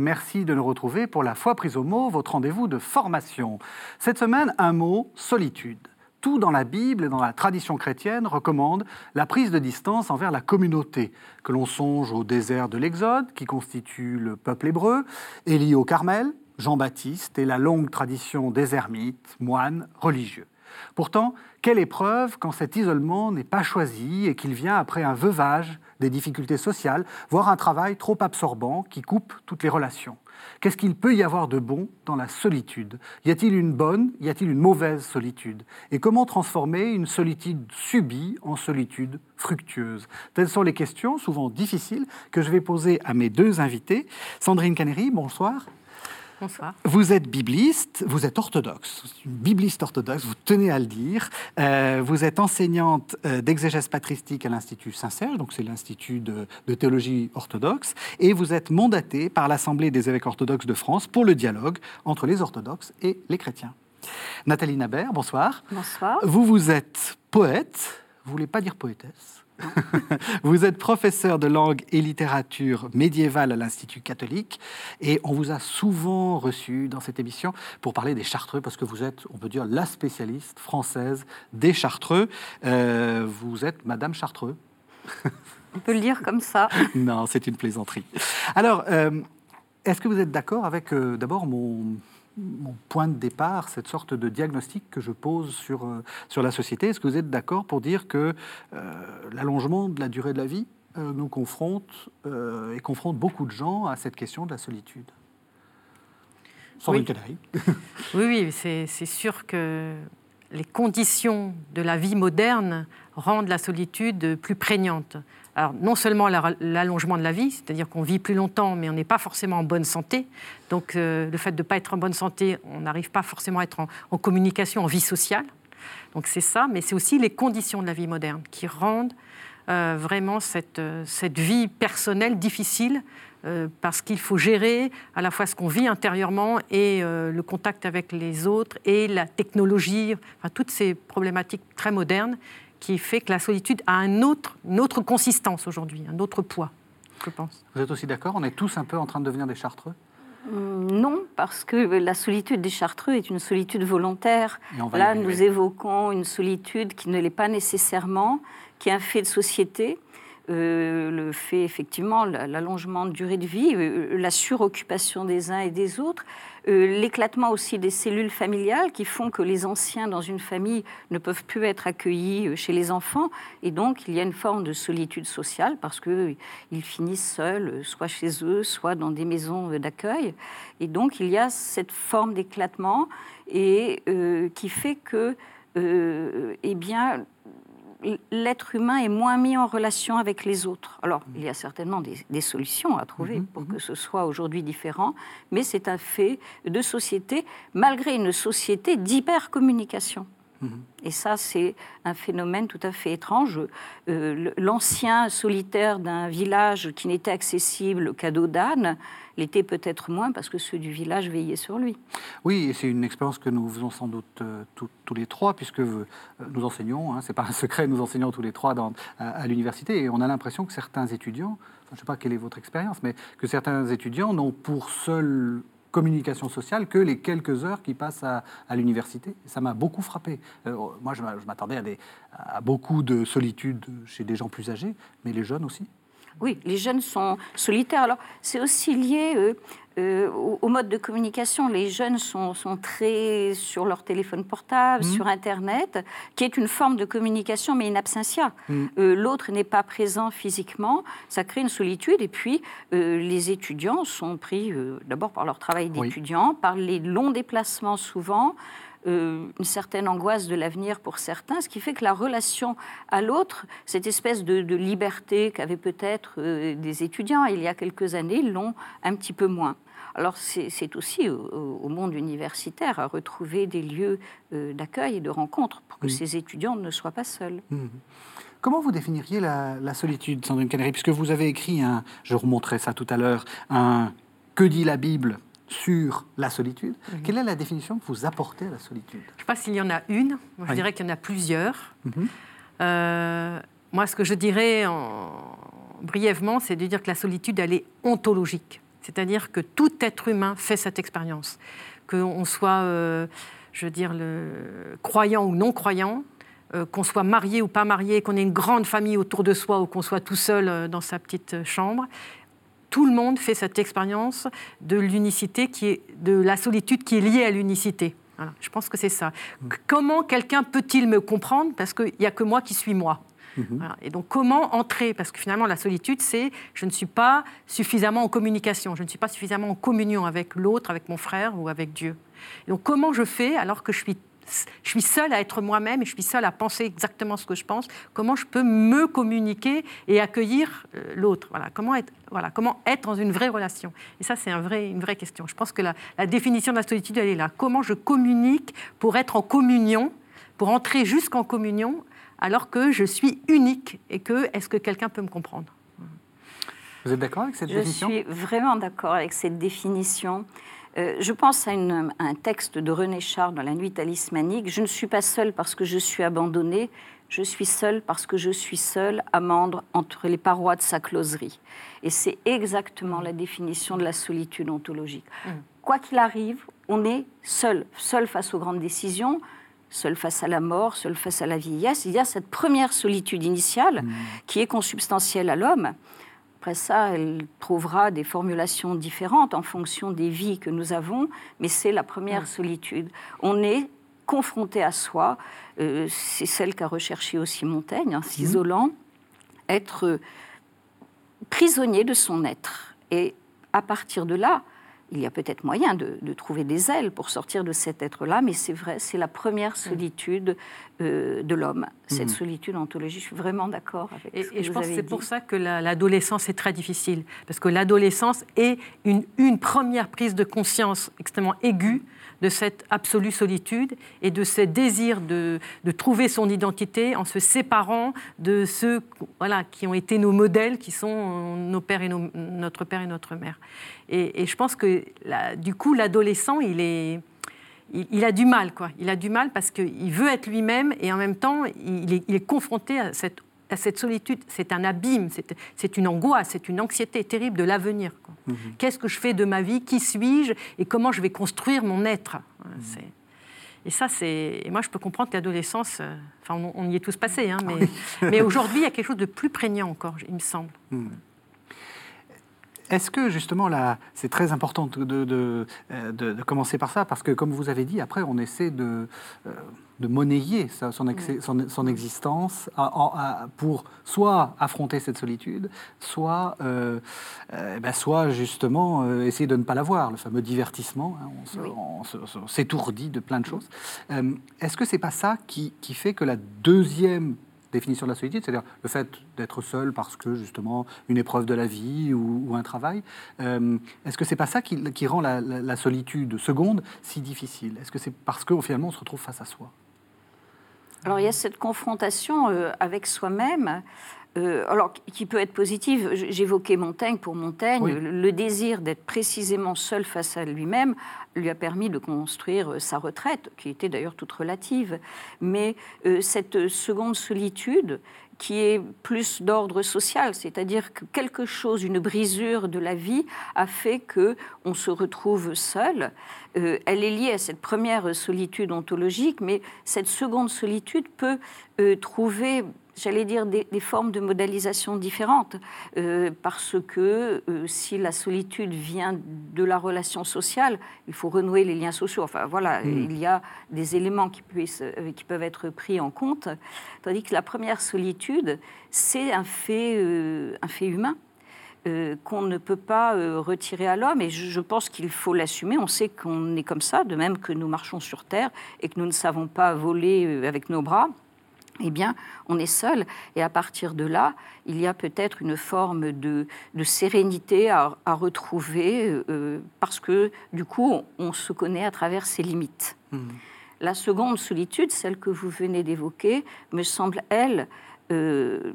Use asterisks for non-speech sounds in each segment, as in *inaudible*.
Merci de nous retrouver pour la foi prise au mot, votre rendez-vous de formation. Cette semaine, un mot, solitude. Tout dans la Bible et dans la tradition chrétienne recommande la prise de distance envers la communauté, que l'on songe au désert de l'Exode, qui constitue le peuple hébreu, Élie au Carmel, Jean-Baptiste et la longue tradition des ermites, moines religieux. Pourtant, quelle épreuve quand cet isolement n'est pas choisi et qu'il vient après un veuvage des difficultés sociales, voire un travail trop absorbant qui coupe toutes les relations. Qu'est-ce qu'il peut y avoir de bon dans la solitude? Y a-t-il une bonne, y a-t-il une mauvaise solitude? Et comment transformer une solitude subie en solitude fructueuse? Telles sont les questions, souvent difficiles, que je vais poser à mes deux invités. Sandrine Canéry, bonsoir. Bonsoir. Vous êtes bibliste, vous êtes orthodoxe, une bibliste orthodoxe, vous tenez à le dire. Euh, vous êtes enseignante euh, d'exégèse patristique à l'Institut Saint-Serge, donc c'est l'Institut de, théologie orthodoxe, et vous êtes mandatée par l'Assemblée des évêques orthodoxes de France pour le dialogue entre les orthodoxes et les chrétiens. Nathalie Nabert, bonsoir. Bonsoir. Vous, vous êtes poète, vous voulez pas dire poétesse *laughs* vous êtes professeur de langue et littérature médiévale à l'Institut catholique et on vous a souvent reçu dans cette émission pour parler des Chartreux parce que vous êtes, on peut dire, la spécialiste française des Chartreux. Euh, vous êtes Madame Chartreux. on peut le dire comme ça. *laughs* non, c'est une plaisanterie. Alors, euh, est-ce que vous êtes d'accord avec euh, d'abord mon mon point de départ, cette sorte de diagnostic que je pose sur, euh, sur la société. Est-ce que vous êtes d'accord pour dire que euh, l'allongement de la durée de la vie euh, nous confronte et confronte beaucoup de gens à cette question de la solitude? Sans oui. *laughs* oui, oui, c'est sûr que les conditions de la vie moderne rendent la solitude plus prégnante. Alors, non seulement l'allongement de la vie, c'est-à-dire qu'on vit plus longtemps, mais on n'est pas forcément en bonne santé. Donc, euh, le fait de ne pas être en bonne santé, on n'arrive pas forcément à être en, communication, en vie sociale. Donc, c'est ça, mais c'est aussi les conditions de la vie moderne qui rendent euh, vraiment cette, euh, cette, vie personnelle difficile parce qu'il faut gérer à la fois ce qu'on vit intérieurement et le contact avec les autres et la technologie, enfin, toutes ces problématiques très modernes qui fait que la solitude a un autre, une autre consistance aujourd'hui, un autre poids, je pense. Vous êtes aussi d'accord? On est tous un peu en train de devenir des chartreux? Hum, non, parce que la solitude des Chartreux est une solitude volontaire. Là, nous évoquons une solitude qui ne l'est pas nécessairement, qui est un fait de société. Euh, le fait effectivement l'allongement de durée de vie, euh, la suroccupation des uns et des autres, euh, l'éclatement aussi des cellules familiales qui font que les anciens dans une famille ne peuvent plus être accueillis chez les enfants. Et donc il y a une forme de solitude sociale parce qu'ils finissent seuls, soit chez eux, soit dans des maisons d'accueil. Et donc il y a cette forme d'éclatement et qui fait que eh bien l'être humain est moins mis en relation avec les autres. Alors, il y a certainement des, solutions à trouver mhm, pour que mhm. ce soit aujourd'hui différent, mais c'est un fait de société, malgré une société d'hypercommunication. Mhm. Et ça, c'est un phénomène tout à fait étrange. Euh, l'ancien solitaire d'un village qui n'était accessible qu'à dos d'âne l'était peut-être moins parce que ceux du village veillaient sur lui. Oui, et c'est une expérience que nous faisons sans doute euh, tous les trois, puisque euh, nous enseignons, hein, c'est pas un secret, nous enseignons tous les trois à, l'université, et on a l'impression que certains étudiants, je ne sais pas quelle est votre expérience, mais que certains étudiants n'ont pour seule communication sociale que les quelques heures qui passent à, l'université. Ça m'a beaucoup frappé. Euh, moi, je m'attendais à, à beaucoup de solitude chez des gens plus âgés, mais les jeunes aussi. Oui, les jeunes sont solitaires. Alors, c'est aussi lié euh, euh, au, mode de communication. Les jeunes sont, très sur leur téléphone portable, mmh. sur Internet, qui est une forme de communication, mais in absentia. Mmh. Euh, l'autre n'est pas présent physiquement. Ça crée une solitude. Et puis, les étudiants sont pris d'abord par leur travail d'étudiant, par les longs déplacements souvent. Euh, une certaine angoisse de l'avenir pour certains, ce qui fait que la relation à l'autre, cette espèce de, liberté qu'avaient peut-être euh, des étudiants il y a quelques années, l'ont un petit peu moins. Alors c'est aussi au, monde universitaire à retrouver des lieux euh, d'accueil et de rencontre pour que ces étudiants ne soient pas seuls. Mmh. Comment vous définiriez la, solitude, Sandrine Canary? Puisque vous avez écrit, un, je remonterai ça tout à l'heure, un Que dit la Bible sur la solitude. Mhm. Quelle est la définition que vous apportez à la solitude? Je ne sais pas s'il y en a une. je dirais qu'il y en a plusieurs. Mhm. Euh, moi, ce que je dirais brièvement, c'est de dire que la solitude, elle est ontologique. C'est-à-dire que tout être humain fait cette expérience. Qu'on soit, euh, je veux dire, le croyant ou non croyant, euh, qu'on soit marié ou pas marié, qu'on ait une grande famille autour de soi ou qu'on soit tout seul dans sa petite chambre, tout le monde fait cette expérience de l'unicité qui est de la solitude qui est liée à l'unicité. je pense que c'est ça. Mm. Comment quelqu'un peut-il me comprendre parce qu'il n'y a que moi qui suis moi? Mm-hmm. Et donc, comment entrer? Parce que finalement, la solitude, c'est je ne suis pas suffisamment en communication, je ne suis pas suffisamment en communion avec l'autre, avec mon frère ou avec Dieu. donc, comment je fais alors que je suis je suis seule à être moi-même et je suis seule à penser exactement ce que je pense. Comment je peux me communiquer et accueillir euh, l'autre? Voilà. Comment, être, voilà. comment être dans une vraie relation? Et ça, c'est un vrai, une vraie question. Je pense que la, définition de la solitude, elle est là. Comment je communique pour être en communion, pour entrer jusqu'en communion, alors que je suis unique et que est-ce que quelqu'un peut me comprendre? Vous êtes d'accord avec cette définition? Je suis vraiment d'accord avec cette définition. Euh, je pense à, un texte de René Char dans La Nuit talismanique. Je ne suis pas seule parce que je suis abandonnée, je suis seule parce que je suis seule, amande entre les parois de sa closerie. Et c'est exactement la définition de la solitude ontologique. Mm. Quoi qu'il arrive, on est seul, seul face aux grandes décisions, seul face à la mort, seul face à la vieillesse. Il y a cette première solitude initiale mm. qui est consubstantielle à l'homme. Après ça, elle trouvera des formulations différentes en fonction des vies que nous avons, mais c'est la première solitude. On est confronté à soi, euh, c'est celle qu'a recherché aussi Montaigne, en hein, s'isolant, être prisonnier de son être. Et à partir de là, il y a peut-être moyen de, trouver des ailes pour sortir de cet être-là, mais c'est vrai, c'est la première solitude euh, de l'homme, cette mhm. solitude ontologique. Je suis vraiment d'accord avec et, ce que Et je pense que c'est pour ça que l'adolescence est très difficile, parce que l'adolescence est une, une, première prise de conscience extrêmement aiguë de cette absolue solitude et de ce désir de, de, trouver son identité en se séparant de ceux voilà, qui ont été nos modèles, qui sont nos pères et notre père et notre mère. Et, je pense que du coup, l'adolescent, il est, il, a du mal, quoi. Il a du mal parce qu'il veut être lui-même et en même temps, il est, il est confronté à cette à cette solitude, c'est un abîme, c'est une angoisse, c'est une anxiété terrible de l'avenir. Mhm. Qu'est-ce que je fais de ma vie? Qui suis-je? Et comment je vais construire mon être? Mhm. Et ça, c'est. Moi, je peux comprendre que l'adolescence. Euh, enfin, on, y est tous passés, hein, mais, mais *laughs* aujourd'hui, il y a quelque chose de plus prégnant encore, il me semble. Mhm. Est-ce que justement là, c'est très important de, de, euh, de, commencer par ça, parce que comme vous avez dit, après on essaie de, euh, de monnayer son, son, existence pour soit affronter cette solitude, soit, euh, ben, soit justement essayer de ne pas l'avoir, le fameux divertissement, hein, on s'étourdit de plein de choses. Est-ce que c'est pas ça qui, qui fait que la deuxième définition de la solitude, c'est-à-dire le fait d'être seul parce que justement une épreuve de la vie ou, un travail. Euh, est-ce que c'est pas ça qui, rend la, solitude seconde si difficile? Est-ce que c'est parce que finalement on se retrouve face à soi? Alors il y a cette confrontation euh, avec soi-même. Euh, alors, qui peut être positive. J'évoquais Montaigne. Pour Montaigne, le, désir d'être précisément seul face à lui-même lui a permis de construire euh, sa retraite, qui était d'ailleurs toute relative. Mais euh, cette seconde solitude, qui est plus d'ordre social, c'est-à-dire que quelque chose, une brisure de la vie, a fait que on se retrouve seul. elle est liée à cette première solitude ontologique, mais cette seconde solitude peut trouver j'allais dire, des, formes de modélisation différentes, euh, parce que euh, si la solitude vient de la relation sociale, il faut renouer les liens sociaux. Enfin voilà, hmm. il y a des éléments qui, puissent, euh, qui peuvent être pris en compte, tandis que la première solitude, c'est un fait, un fait humain. qu'on ne peut pas retirer à l'homme. Et je, pense qu'il faut l'assumer. On sait qu'on est comme ça, de même que nous marchons sur Terre et que nous ne savons pas voler avec nos bras eh bien, on est seul. Et à partir de là, il y a peut-être une forme de, sérénité à, retrouver, euh, parce que du coup, on, se connaît à travers ses limites. Mmh. La seconde solitude, celle que vous venez d'évoquer, me semble, elle, euh,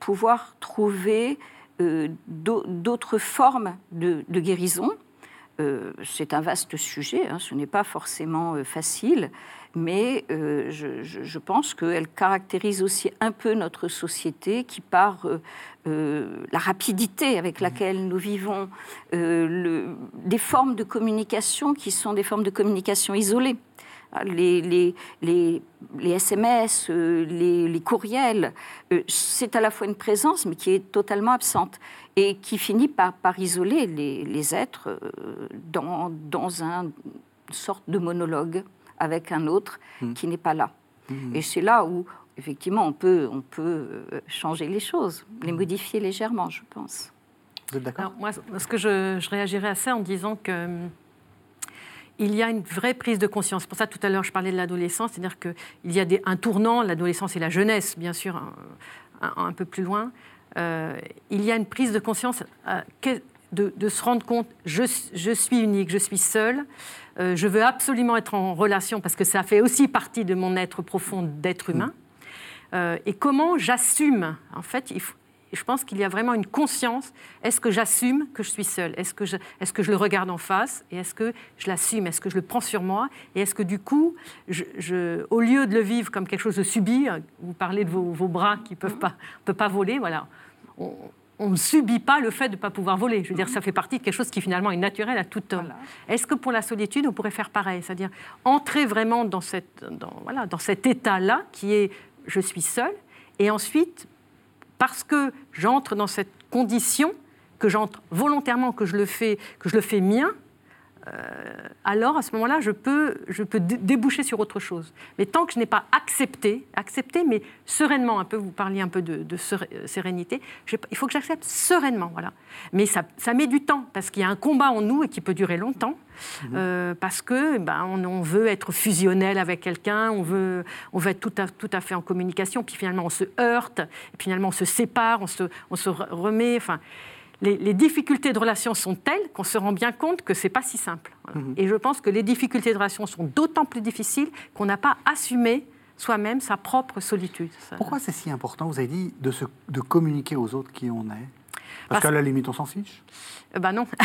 pouvoir trouver euh, d'autres formes de, guérison. C'est un vaste sujet, hein, ce n'est pas forcément facile, mais je, pense qu'elle caractérise aussi un peu notre société qui, par la rapidité avec mmh. laquelle nous vivons, des formes de communication qui sont des formes de communication isolées les, les, SMS, euh, les, courriels, euh, c'est à la fois une présence, mais qui est totalement absente et qui finit par, par isoler les, êtres euh, dans, une sorte de monologue avec un autre mmh. qui n'est pas là. Mmh. Et c'est là où, effectivement, on peut, on peut changer les choses, les mmh. modifier légèrement, je pense. Vous êtes d'accord? Moi, ce que je, je réagirais à ça en disant que il y a une vraie prise de conscience. Pour ça, tout à l'heure, je parlais de l'adolescence, c'est-à-dire qu'il y a un tournant, l'adolescence et la jeunesse, bien sûr, un, peu plus loin. Euh, il y a une prise de conscience euh, de, se rendre compte, je, suis unique, je suis seule, euh, je veux absolument être en relation parce que ça fait aussi partie de mon être profond d'être humain. et comment j'assume, en fait, il faut, je pense qu'il y a vraiment une conscience. Est-ce que j'assume que je suis seule? Est-ce que, je, est que je le regarde en face? Et est-ce que je l'assume? Est-ce que je le prends sur moi? Et est-ce que du coup, je, au lieu de le vivre comme quelque chose de subi, vous parlez de vos, bras qui ne peuvent pas, peut pas voler, voilà. On, ne subit pas le fait de ne pas pouvoir voler. Je veux dire, ça fait partie de quelque chose qui finalement est naturel à tout homme. Est-ce que pour la solitude, on pourrait faire pareil? C'est-à-dire entrer vraiment dans, cette, dans, voilà, dans cet état-là qui est je suis seule, et ensuite parce que j'entre dans cette condition, que j'entre volontairement, que je le fais, que je le fais mien, alors à ce moment-là, je peux, je peux déboucher sur autre chose. Mais tant que je n'ai pas accepté, accepté, mais sereinement, un peu, vous parliez un peu de, euh, sérénité, il faut que j'accepte sereinement, voilà. Mais ça, ça, met du temps, parce qu'il y a un combat en nous et qui peut durer longtemps, mmh. euh, parce que ben, on, veut être fusionnel avec quelqu'un, on veut, on veut être tout à, tout à fait en communication, puis finalement on se heurte, et finalement on se sépare, on se, on se remet, enfin les, difficultés de relation sont telles qu'on se rend bien compte que c'est pas si simple. Mhm. Et je pense que les difficultés de relation sont d'autant plus difficiles qu'on n'a pas assumé soi-même sa propre solitude. Pourquoi c'est si important, vous avez dit, de, de communiquer aux autres qui on est? Parce, qu'à la limite, on s'en fiche? Ben non. *laughs*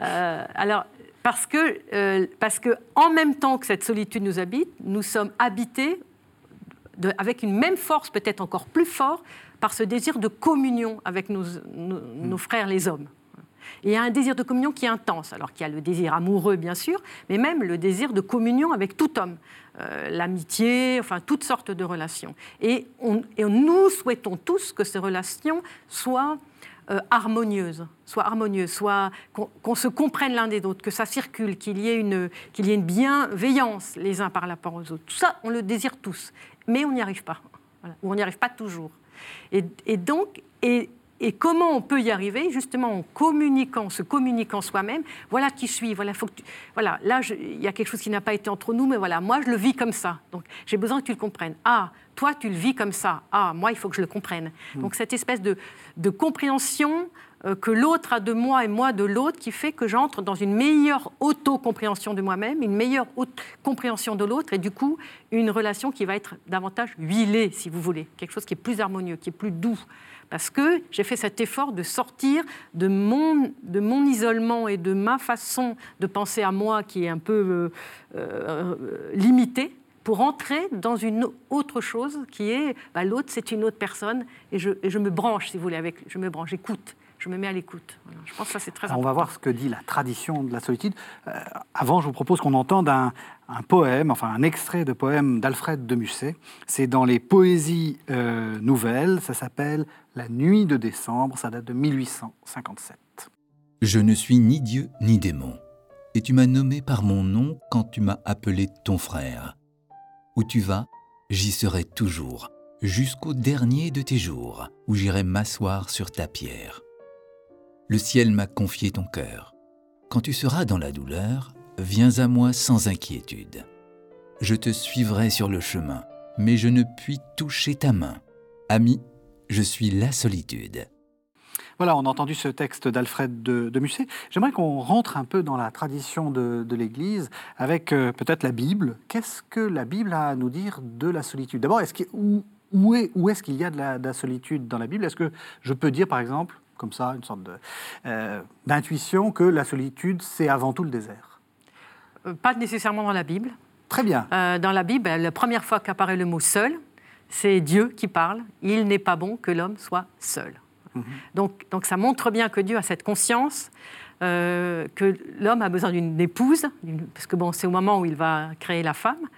Euh, alors, parce que, euh, parce que, en même temps que cette solitude nous habite, nous sommes habités de, avec une même force, peut-être encore plus forte, par ce désir de communion avec nos, nos, frères les hommes. il y a un désir de communion qui est intense, alors qu'il y a le désir amoureux, bien sûr, mais même le désir de communion avec tout homme, euh, l'amitié, enfin toutes sortes de relations. Et, on, et, nous souhaitons tous que ces relations soient euh, harmonieuses, soient harmonieuses, soient qu'on se comprenne l'un des autres, que ça circule, qu'il y ait une qu'il y ait une bienveillance les uns par rapport aux autres. Tout ça, on le désire tous, mais on n'y arrive pas, ou on n'y arrive pas toujours. Et, donc, et, comment on peut y arriver Justement en communiquant, se communiquant soi-même. Voilà qui je suis. Voilà, faut que voilà là, il y a quelque chose qui n'a pas été entre nous, mais voilà, moi, je le vis comme ça. Donc, j'ai besoin que tu le comprennes. Ah, toi, tu le vis comme ça. Ah, moi, il faut que je le comprenne. Hmm. Donc, cette espèce de, de compréhension que l'autre a de moi et moi de l'autre qui fait que j'entre dans une meilleure auto-compréhension de moi-même, une meilleure compréhension de l'autre et du coup une relation qui va être davantage huilée, si vous voulez, quelque chose qui est plus harmonieux, qui est plus doux. Parce que j'ai fait cet effort de sortir de mon, de mon isolement et de ma façon de penser à moi qui est un peu euh, euh, limitée pour entrer dans une autre chose qui est bah, l'autre, c'est une autre personne et je, et je, me branche, si vous voulez, avec, je me branche, j'écoute je me mets à l'écoute. Je pense que ça, c'est très important. On va voir ce que dit la tradition de la solitude. Euh, avant, je vous propose qu'on entende un, poème, enfin un extrait de poème d'Alfred de Musset. C'est dans les Poésies euh, nouvelles. Ça s'appelle La nuit de décembre. Ça date de 1857. Je ne suis ni Dieu ni démon. Et tu m'as nommé par mon nom quand tu m'as appelé ton frère. Où tu vas, j'y serai toujours, jusqu'au dernier de tes jours, où j'irai m'asseoir sur ta pierre. Le ciel m'a confié ton cœur. Quand tu seras dans la douleur, viens à moi sans inquiétude. Je te suivrai sur le chemin, mais je ne puis toucher ta main. Ami, je suis la solitude. Voilà, on a entendu ce texte d'Alfred de, Musset. J'aimerais qu'on rentre un peu dans la tradition de, l'Église avec euh, peut-être la Bible. Qu'est-ce que la Bible a à nous dire de la solitude? D'abord, est-ce où, est, est-ce qu'il y a de la solitude dans la Bible? Est-ce que je peux dire, par exemple, comme ça, une sorte d'intuition que la solitude, c'est avant tout le désert Pas nécessairement dans la Bible. Très bien. dans la Bible, la première fois qu'apparaît le mot seul, c'est Dieu qui parle. Il n'est pas bon que l'homme soit seul. Mhm. Donc, donc ça montre bien que Dieu a cette conscience euh, que l'homme a besoin d'une épouse, parce que bon, c'est au moment où il va créer la femme,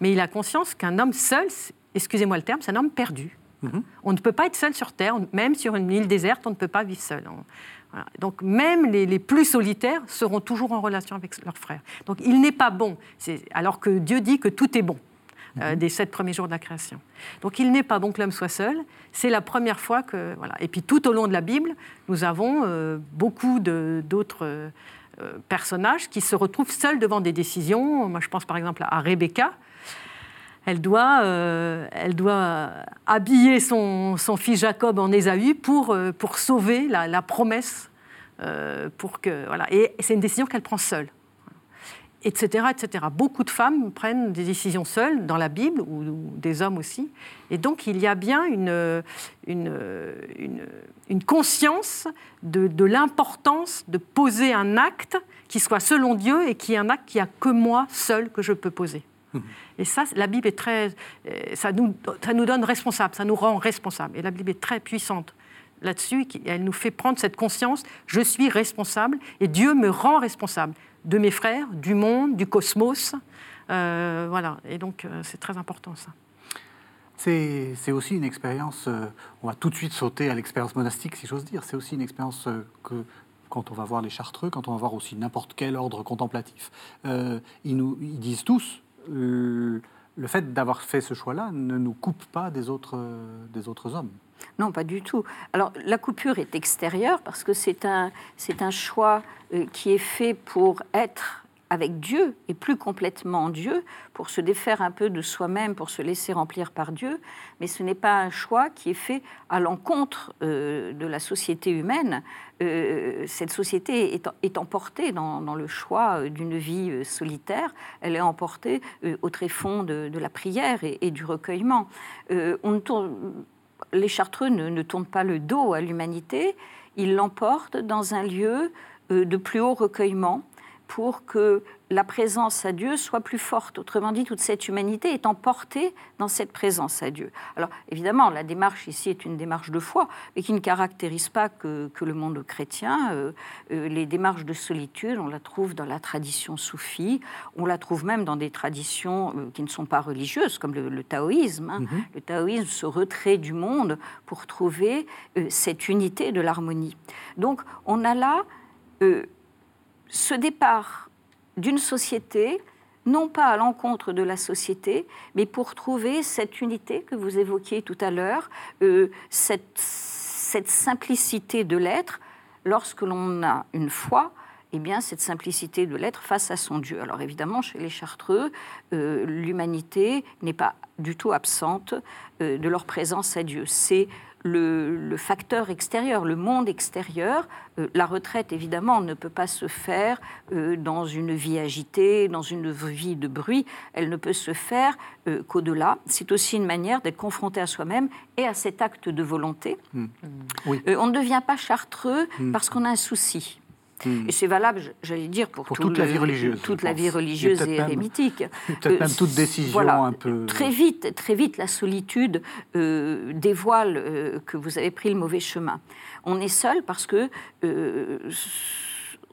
mais il a conscience qu'un homme seul, excusez-moi le terme, c'est un homme perdu. Mhm. On ne peut pas être seul sur Terre, même sur une île déserte, on ne peut pas vivre seul. Donc même les, les, plus solitaires seront toujours en relation avec leurs frères. Donc il n'est pas bon, alors que Dieu dit que tout est bon. Euh, des sept premiers jours de la création. Donc il n'est pas bon que l'homme soit seul. C'est la première fois que. Voilà. Et puis tout au long de la Bible, nous avons euh, beaucoup d'autres. Euh, personnages qui se retrouvent seuls devant des décisions. Moi, je pense par exemple à Rebecca. Elle doit, elle doit habiller son, fils Jacob en Ésaü pour, pour sauver la, promesse. pour que, voilà. Et c'est une décision qu'elle prend seule etc., etc. Beaucoup de femmes prennent des décisions seules dans la Bible, ou, des hommes aussi. Et donc, il y a bien une, une, conscience de, l'importance de poser un acte qui soit selon Dieu et qui est un acte qui a que moi seul que je peux poser. Mmh. Et ça, la Bible est très... Euh, ça nous, ça nous donne responsable, ça nous rend responsable. Et la Bible est très puissante là-dessus. Elle nous fait prendre cette conscience, je suis responsable et Dieu me rend responsable de mes frères, du monde, du cosmos. Euh, voilà, et donc euh, c'est très important ça. C'est aussi une expérience, on va tout de suite sauter à l'expérience monastique, si j'ose dire. C'est aussi une expérience que, quand on va voir les chartreux, quand on va voir aussi n'importe quel ordre contemplatif, ils, nous, ils disent tous, le fait d'avoir fait ce choix-là ne nous coupe pas des autres, des autres hommes. Non, pas du tout. Alors, la coupure est extérieure parce que c'est un, c'est un choix euh, qui est fait pour être avec Dieu et plus complètement Dieu, pour se défaire un peu de soi-même, pour se laisser remplir par Dieu, mais ce n'est pas un choix qui est fait à l'encontre euh, de la société humaine. Euh, cette société est, emportée dans, le choix d'une vie solitaire, elle est emportée au tréfonds de, de la prière et, du recueillement. les Chartreux ne, tournent pas le dos à l'humanité, ils l'emportent dans un lieu euh, de plus haut recueillement pour que la présence à Dieu soit plus forte. Autrement dit, toute cette humanité est emportée dans cette présence à Dieu. Alors évidemment, la démarche ici est une démarche de foi, mais qui ne caractérise pas que, le monde chrétien. Euh, euh, les démarches de solitude, on la trouve dans la tradition soufie, on la trouve même dans des traditions euh, qui ne sont pas religieuses, comme le, taoïsme. Hein. Mhm. Le taoïsme, se retrait du monde pour trouver cette unité de l'harmonie. Donc on a là ce départ d'une société, non pas à l'encontre de la société, mais pour trouver cette unité que vous évoquiez tout à l'heure, euh, cette, simplicité de l'être, lorsque l'on a une foi, eh bien, cette simplicité de l'être face à son Dieu. Alors évidemment, chez les Chartreux, euh, l'humanité n'est pas du tout absente euh, de leur présence à Dieu. C'est le, facteur extérieur, le monde extérieur. Euh, la retraite, évidemment, ne peut pas se faire euh, dans une vie agitée, dans une vie de bruit. Elle ne peut se faire euh, qu'au-delà. C'est aussi une manière d'être confronté à soi-même et à cet acte de volonté. Mmh. on ne devient pas chartreux mmh. parce qu'on a un souci. Hmm. Et c'est valable, j'allais dire, pour, toute, la vie religieuse, toute la vie religieuse et érémitique. Peut-être même toute décision un peu. Très vite, très vite, la solitude euh, dévoile euh, que vous avez pris le mauvais chemin. On est seul parce que euh,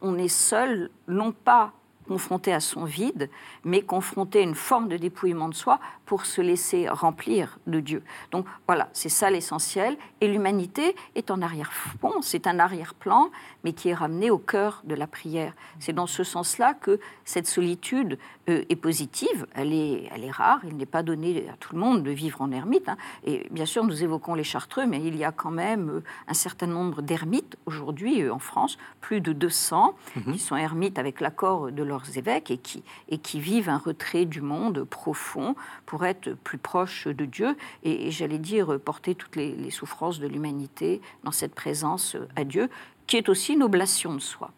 on est seul, non pas confronté à son vide, mais confronté à une forme de dépouillement de soi pour se laisser remplir de Dieu. Donc voilà, c'est ça l'essentiel. Et l'humanité est en arrière-plan, c'est un arrière-plan, mais qui est ramené au cœur de la prière. C'est dans ce sens-là que cette solitude euh, est positive, elle est, elle est rare, il n'est pas donné à tout le monde de vivre en ermite. Hein. Et bien sûr, nous évoquons les chartreux, mais il y a quand même euh, un certain nombre d'ermites aujourd'hui euh, en France, plus de 200, mhm. qui sont ermites avec l'accord de leurs évêques et qui, et qui vivent un retrait du monde profond pour être plus proches de Dieu et, j'allais dire porter toutes les souffrances de l'humanité dans cette présence à Dieu qui est aussi une oblation de soi.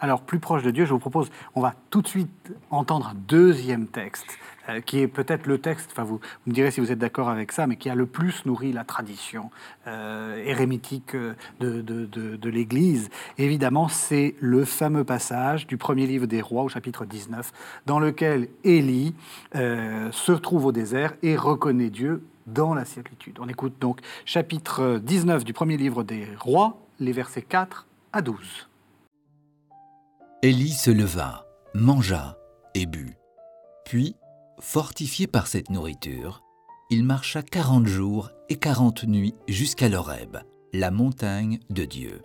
Alors, plus proche de Dieu, je vous propose, on va tout de suite entendre un deuxième texte, euh, qui est peut-être le texte, enfin vous, me direz si vous êtes d'accord avec ça, mais qui a le plus nourri la tradition euh, euh, de, l'Église. Évidemment, c'est le fameux passage du premier livre des rois au chapitre 19, dans lequel Élie se retrouve au désert et reconnaît Dieu dans la certitude. On écoute donc chapitre 19 du premier livre des rois, les versets 4 à 12. Élie se leva, mangea et but. Puis, fortifié par cette nourriture, il marcha quarante jours et quarante nuits jusqu'à l'Horeb, la montagne de Dieu.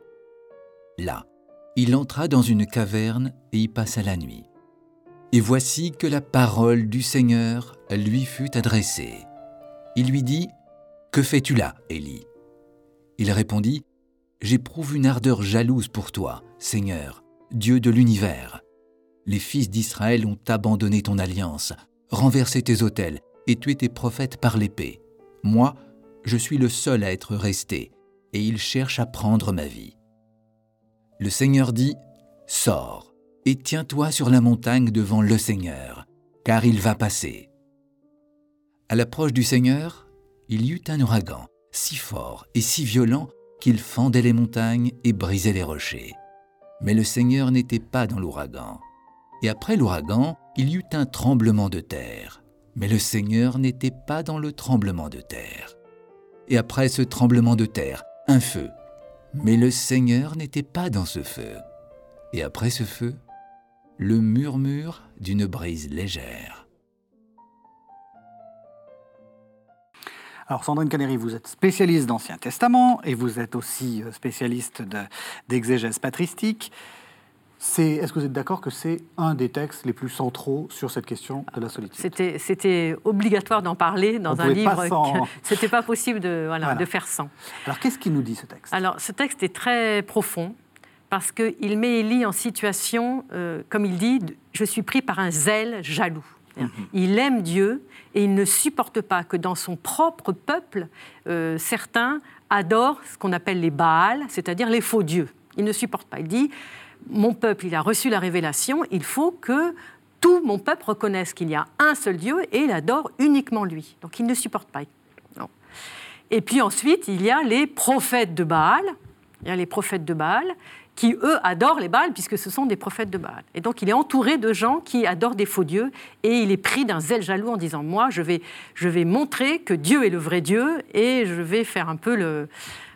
Là, il entra dans une caverne et y passa la nuit. Et voici que la parole du Seigneur lui fut adressée. Il lui dit, Que fais-tu là, Élie? Il répondit, J'éprouve une ardeur jalouse pour toi, Seigneur, Dieu de l'univers. Les fils d'Israël ont abandonné ton alliance, renversé tes autels et tué tes prophètes par l'épée. Moi, je suis le seul à être resté, et ils cherchent à prendre ma vie. Le Seigneur dit, Sors, et tiens-toi sur la montagne devant le Seigneur, car il va passer. À l'approche du Seigneur, il y eut un ouragan, si fort et si violent qu'il fendait les montagnes et brisait les rochers. Mais le Seigneur n'était pas dans l'ouragan. Et après l'ouragan, il y eut un tremblement de terre. Mais le Seigneur n'était pas dans le tremblement de terre. Et après ce tremblement de terre, un feu. Mais le Seigneur n'était pas dans ce feu. Et après ce feu, le murmure d'une brise légère. Alors Sandrine Canary, vous êtes spécialiste d'Ancien Testament et vous êtes aussi euh, spécialiste d'exégèse patristique. Est-ce que vous êtes d'accord que c'est un des textes les plus centraux sur cette question de la solitude? C'était obligatoire d'en parler dans un livre. *laughs* C'était pas possible de, voilà, de faire sans. Alors qu'est-ce qu'il nous dit ce texte? Alors ce texte est très profond parce qu'il met Élie en situation, euh, comme il dit, je suis pris par un zèle jaloux. Mhm. Il aime Dieu et il ne supporte pas que dans son propre peuple, euh, certains adorent ce qu'on appelle les Baals, c'est-à-dire les faux dieux. Il ne supporte pas. Il dit, mon peuple, il a reçu la révélation, il faut que tout mon peuple reconnaisse qu'il y a un seul Dieu et il adore uniquement lui. Donc il ne supporte pas. Et puis ensuite, il y a les prophètes de Baal. Il y a les prophètes de Baal qui, eux, adorent les Baals, puisque ce sont des prophètes de Baal. Et donc, il est entouré de gens qui adorent des faux dieux, et il est pris d'un zèle jaloux en disant, moi, je vais, je vais montrer que Dieu est le vrai Dieu, et je vais faire un peu le,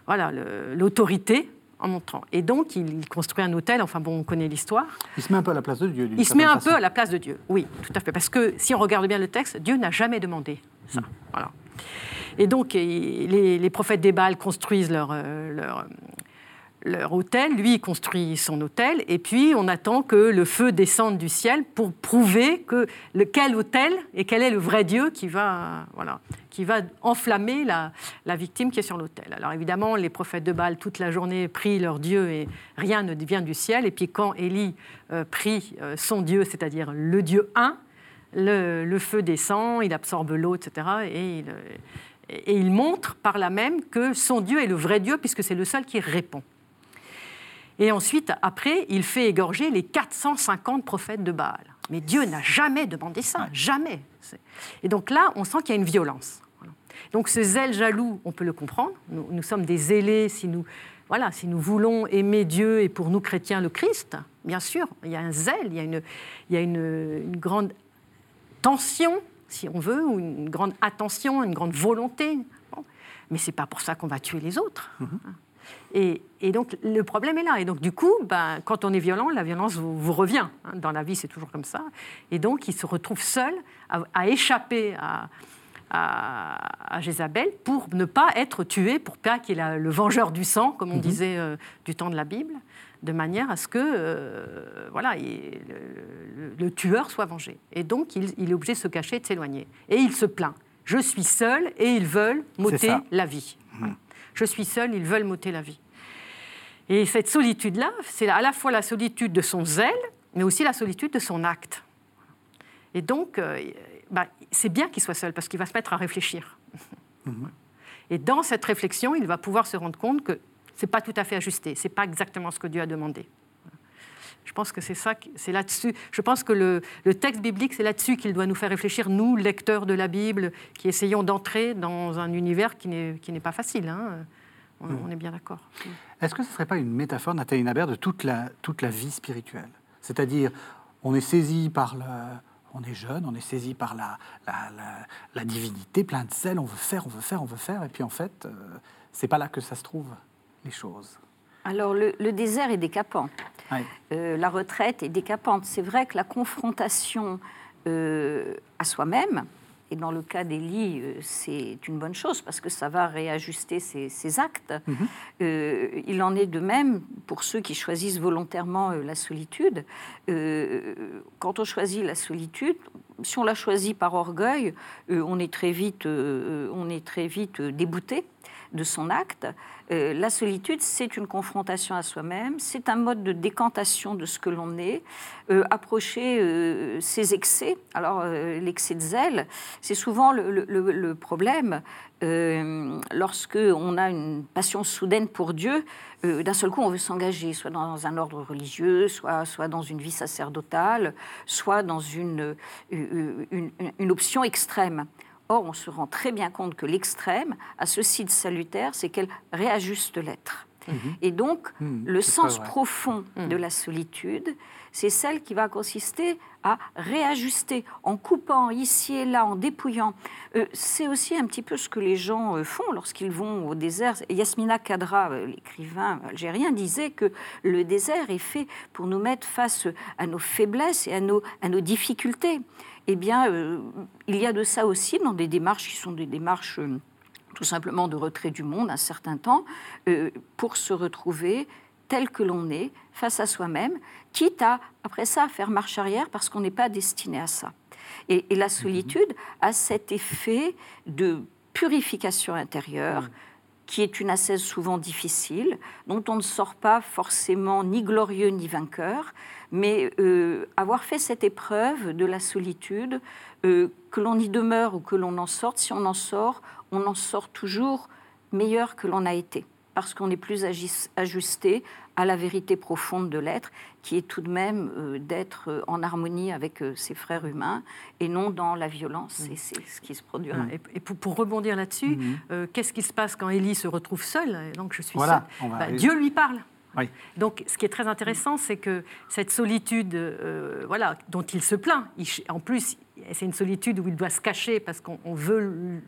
voilà, l'autorité en montrant. Et donc, il construit un hôtel, enfin bon, on connaît l'histoire. Il se met un peu à la place de Dieu. Il se met un peu à la place de Dieu, oui, tout à fait. Parce que si on regarde bien le texte, Dieu n'a jamais demandé ça. Mm. Voilà. Et donc, les, les prophètes des Baals construisent leur, euh, leur, leur hôtel, lui il construit son hôtel, et puis on attend que le feu descende du ciel pour prouver que le, quel hôtel et quel est le vrai Dieu qui va, voilà, qui va enflammer la, la victime qui est sur l'autel. Alors évidemment, les prophètes de Baal toute la journée prient leur Dieu et rien ne vient du ciel, et puis quand Élie euh, prie euh, son Dieu, c'est-à-dire le Dieu un, le, feu descend, il absorbe l'eau, etc. Et il, et il montre par là même que son Dieu est le vrai Dieu, puisque c'est le seul qui répond. Et ensuite, après, il fait égorger les 450 prophètes de Baal. Mais Dieu n'a jamais demandé ça, jamais. Et donc là, on sent qu'il y a une violence. Donc ce zèle jaloux, on peut le comprendre. Nous, sommes des zélés si nous, voilà, si nous voulons aimer Dieu et pour nous chrétiens le Christ. Bien sûr, il y a un zèle, il y a une, il y a une, grande tension, si on veut, ou une grande attention, une grande volonté. Mais c'est pas pour ça qu'on va tuer les autres. Mm-hmm. Et, donc, le problème est là. Et donc, du coup, ben, quand on est violent, la violence vous, revient. Hein. Dans la vie, c'est toujours comme ça. Et donc, il se retrouve seul à, échapper à, à, Jézabel pour ne pas être tué, pour pas qu'il ait le vengeur du sang, comme on mhm. disait euh, du temps de la Bible, de manière à ce que euh, voilà, le, tueur soit vengé. Et donc, il, est obligé de se cacher, de s'éloigner. Et il se plaint. Je suis seul et ils veulent m'ôter la vie. Mhm je suis seul, ils veulent m'ôter la vie. Et cette solitude-là, c'est à la fois la solitude de son zèle, mais aussi la solitude de son acte. Et donc, euh, bah, c'est bien qu'il soit seul, parce qu'il va se mettre à réfléchir. Mhm. Et dans cette réflexion, il va pouvoir se rendre compte que c'est pas tout à fait ajusté, c'est pas exactement ce que Dieu a demandé. Je pense que c'est ça, c'est là-dessus. Je pense que le, texte biblique, c'est là-dessus qu'il doit nous faire réfléchir, nous, lecteurs de la Bible, qui essayons d'entrer dans un univers qui n'est pas facile. Hein. On, est bien d'accord. Est-ce que ce ne serait pas une métaphore, Nathalie Nabert, de toute la, toute la vie spirituelle? C'est-à-dire, on est saisi par le, on est jeune, on est saisi par la, la, divinité, plein de zèle, on veut faire, on veut faire, on veut faire, et puis en fait, ce euh, c'est pas là que ça se trouve, les choses. Alors le, désert est décapant, euh, la retraite est décapante. C'est vrai que la confrontation euh, à soi-même, et dans le cas d'Élie, euh, c'est une bonne chose parce que ça va réajuster ses, actes. Mhm. Euh, il en est de même pour ceux qui choisissent volontairement euh, la solitude. quand on choisit la solitude, si on la choisit par orgueil, on est très vite, on est très vite débouté de son acte. Euh, la solitude, c'est une confrontation à soi-même, c'est un mode de décantation de ce que l'on est, euh, approcher euh, ses excès. Alors, l'excès de zèle, c'est souvent le, problème lorsque on a une passion soudaine pour Dieu. D'un seul coup, on veut s'engager, soit dans un ordre religieux, soit, soit dans une vie sacerdotale, soit dans une, une option extrême. Or, on se rend très bien compte que l'extrême a ceci de salutaire, c'est qu'elle réajuste l'être. Mhm. Et donc, mhm, le sens profond mhm. de la solitude, c'est celle qui va consister à réajuster, en coupant ici et là, en dépouillant. Euh, c'est aussi un petit peu ce que les gens euh, font lorsqu'ils vont au désert. Yasmina Kadra, euh, l'écrivain algérien, disait que le désert est fait pour nous mettre face à nos faiblesses et à nos, à nos difficultés eh bien, euh, il y a de ça aussi dans des démarches qui sont des démarches euh, tout simplement de retrait du monde un certain temps, euh, pour se retrouver tel que l'on est, face à soi-même, quitte à, après ça, à faire marche arrière parce qu'on n'est pas destiné à ça. Et, la solitude a cet effet de purification intérieure, qui est une ascèse souvent difficile, dont on ne sort pas forcément ni glorieux ni vainqueur, mais euh, avoir fait cette épreuve de la solitude, euh, que l'on y demeure ou que l'on en sorte, si on en sort, on en sort toujours meilleur que l'on a été, parce qu'on est plus ajusté à la vérité profonde de l'être, qui est tout de même euh, d'être en harmonie avec ses frères humains et non dans la violence. Et c'est ce qui se produit. Et, pour, rebondir là-dessus, mm-hmm. qu'est-ce qui se passe quand Élie se retrouve seule Donc je suis bah, Dieu lui parle. Donc, ce qui est très intéressant, c'est que cette solitude, euh, voilà, dont il se plaint, en plus, c'est une solitude où il doit se cacher parce qu'on veut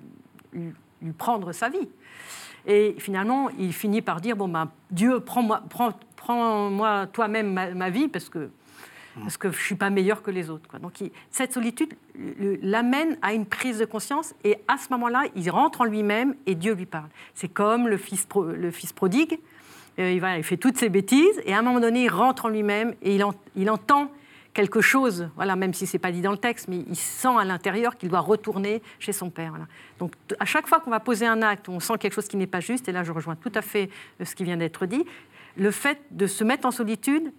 lui, prendre sa vie. Et finalement, il finit par dire bon ben, Dieu, prends-moi, prends, toi-même ma, vie parce que parce que je suis pas meilleur que les autres. Donc, cette solitude l'amène à une prise de conscience et à ce moment-là, il rentre en lui-même et Dieu lui parle. C'est comme le fils, le fils prodigue euh, il, fait toutes ces bêtises, et à un moment donné, il rentre en lui-même et il, entend quelque chose, voilà, même si ce n'est pas dit dans le texte, mais il sent à l'intérieur qu'il doit retourner chez son père. Donc à chaque fois qu'on va poser un acte, on sent quelque chose qui n'est pas juste, et là je rejoins tout à fait euh, ce qui vient d'être dit, le fait de se mettre en solitude,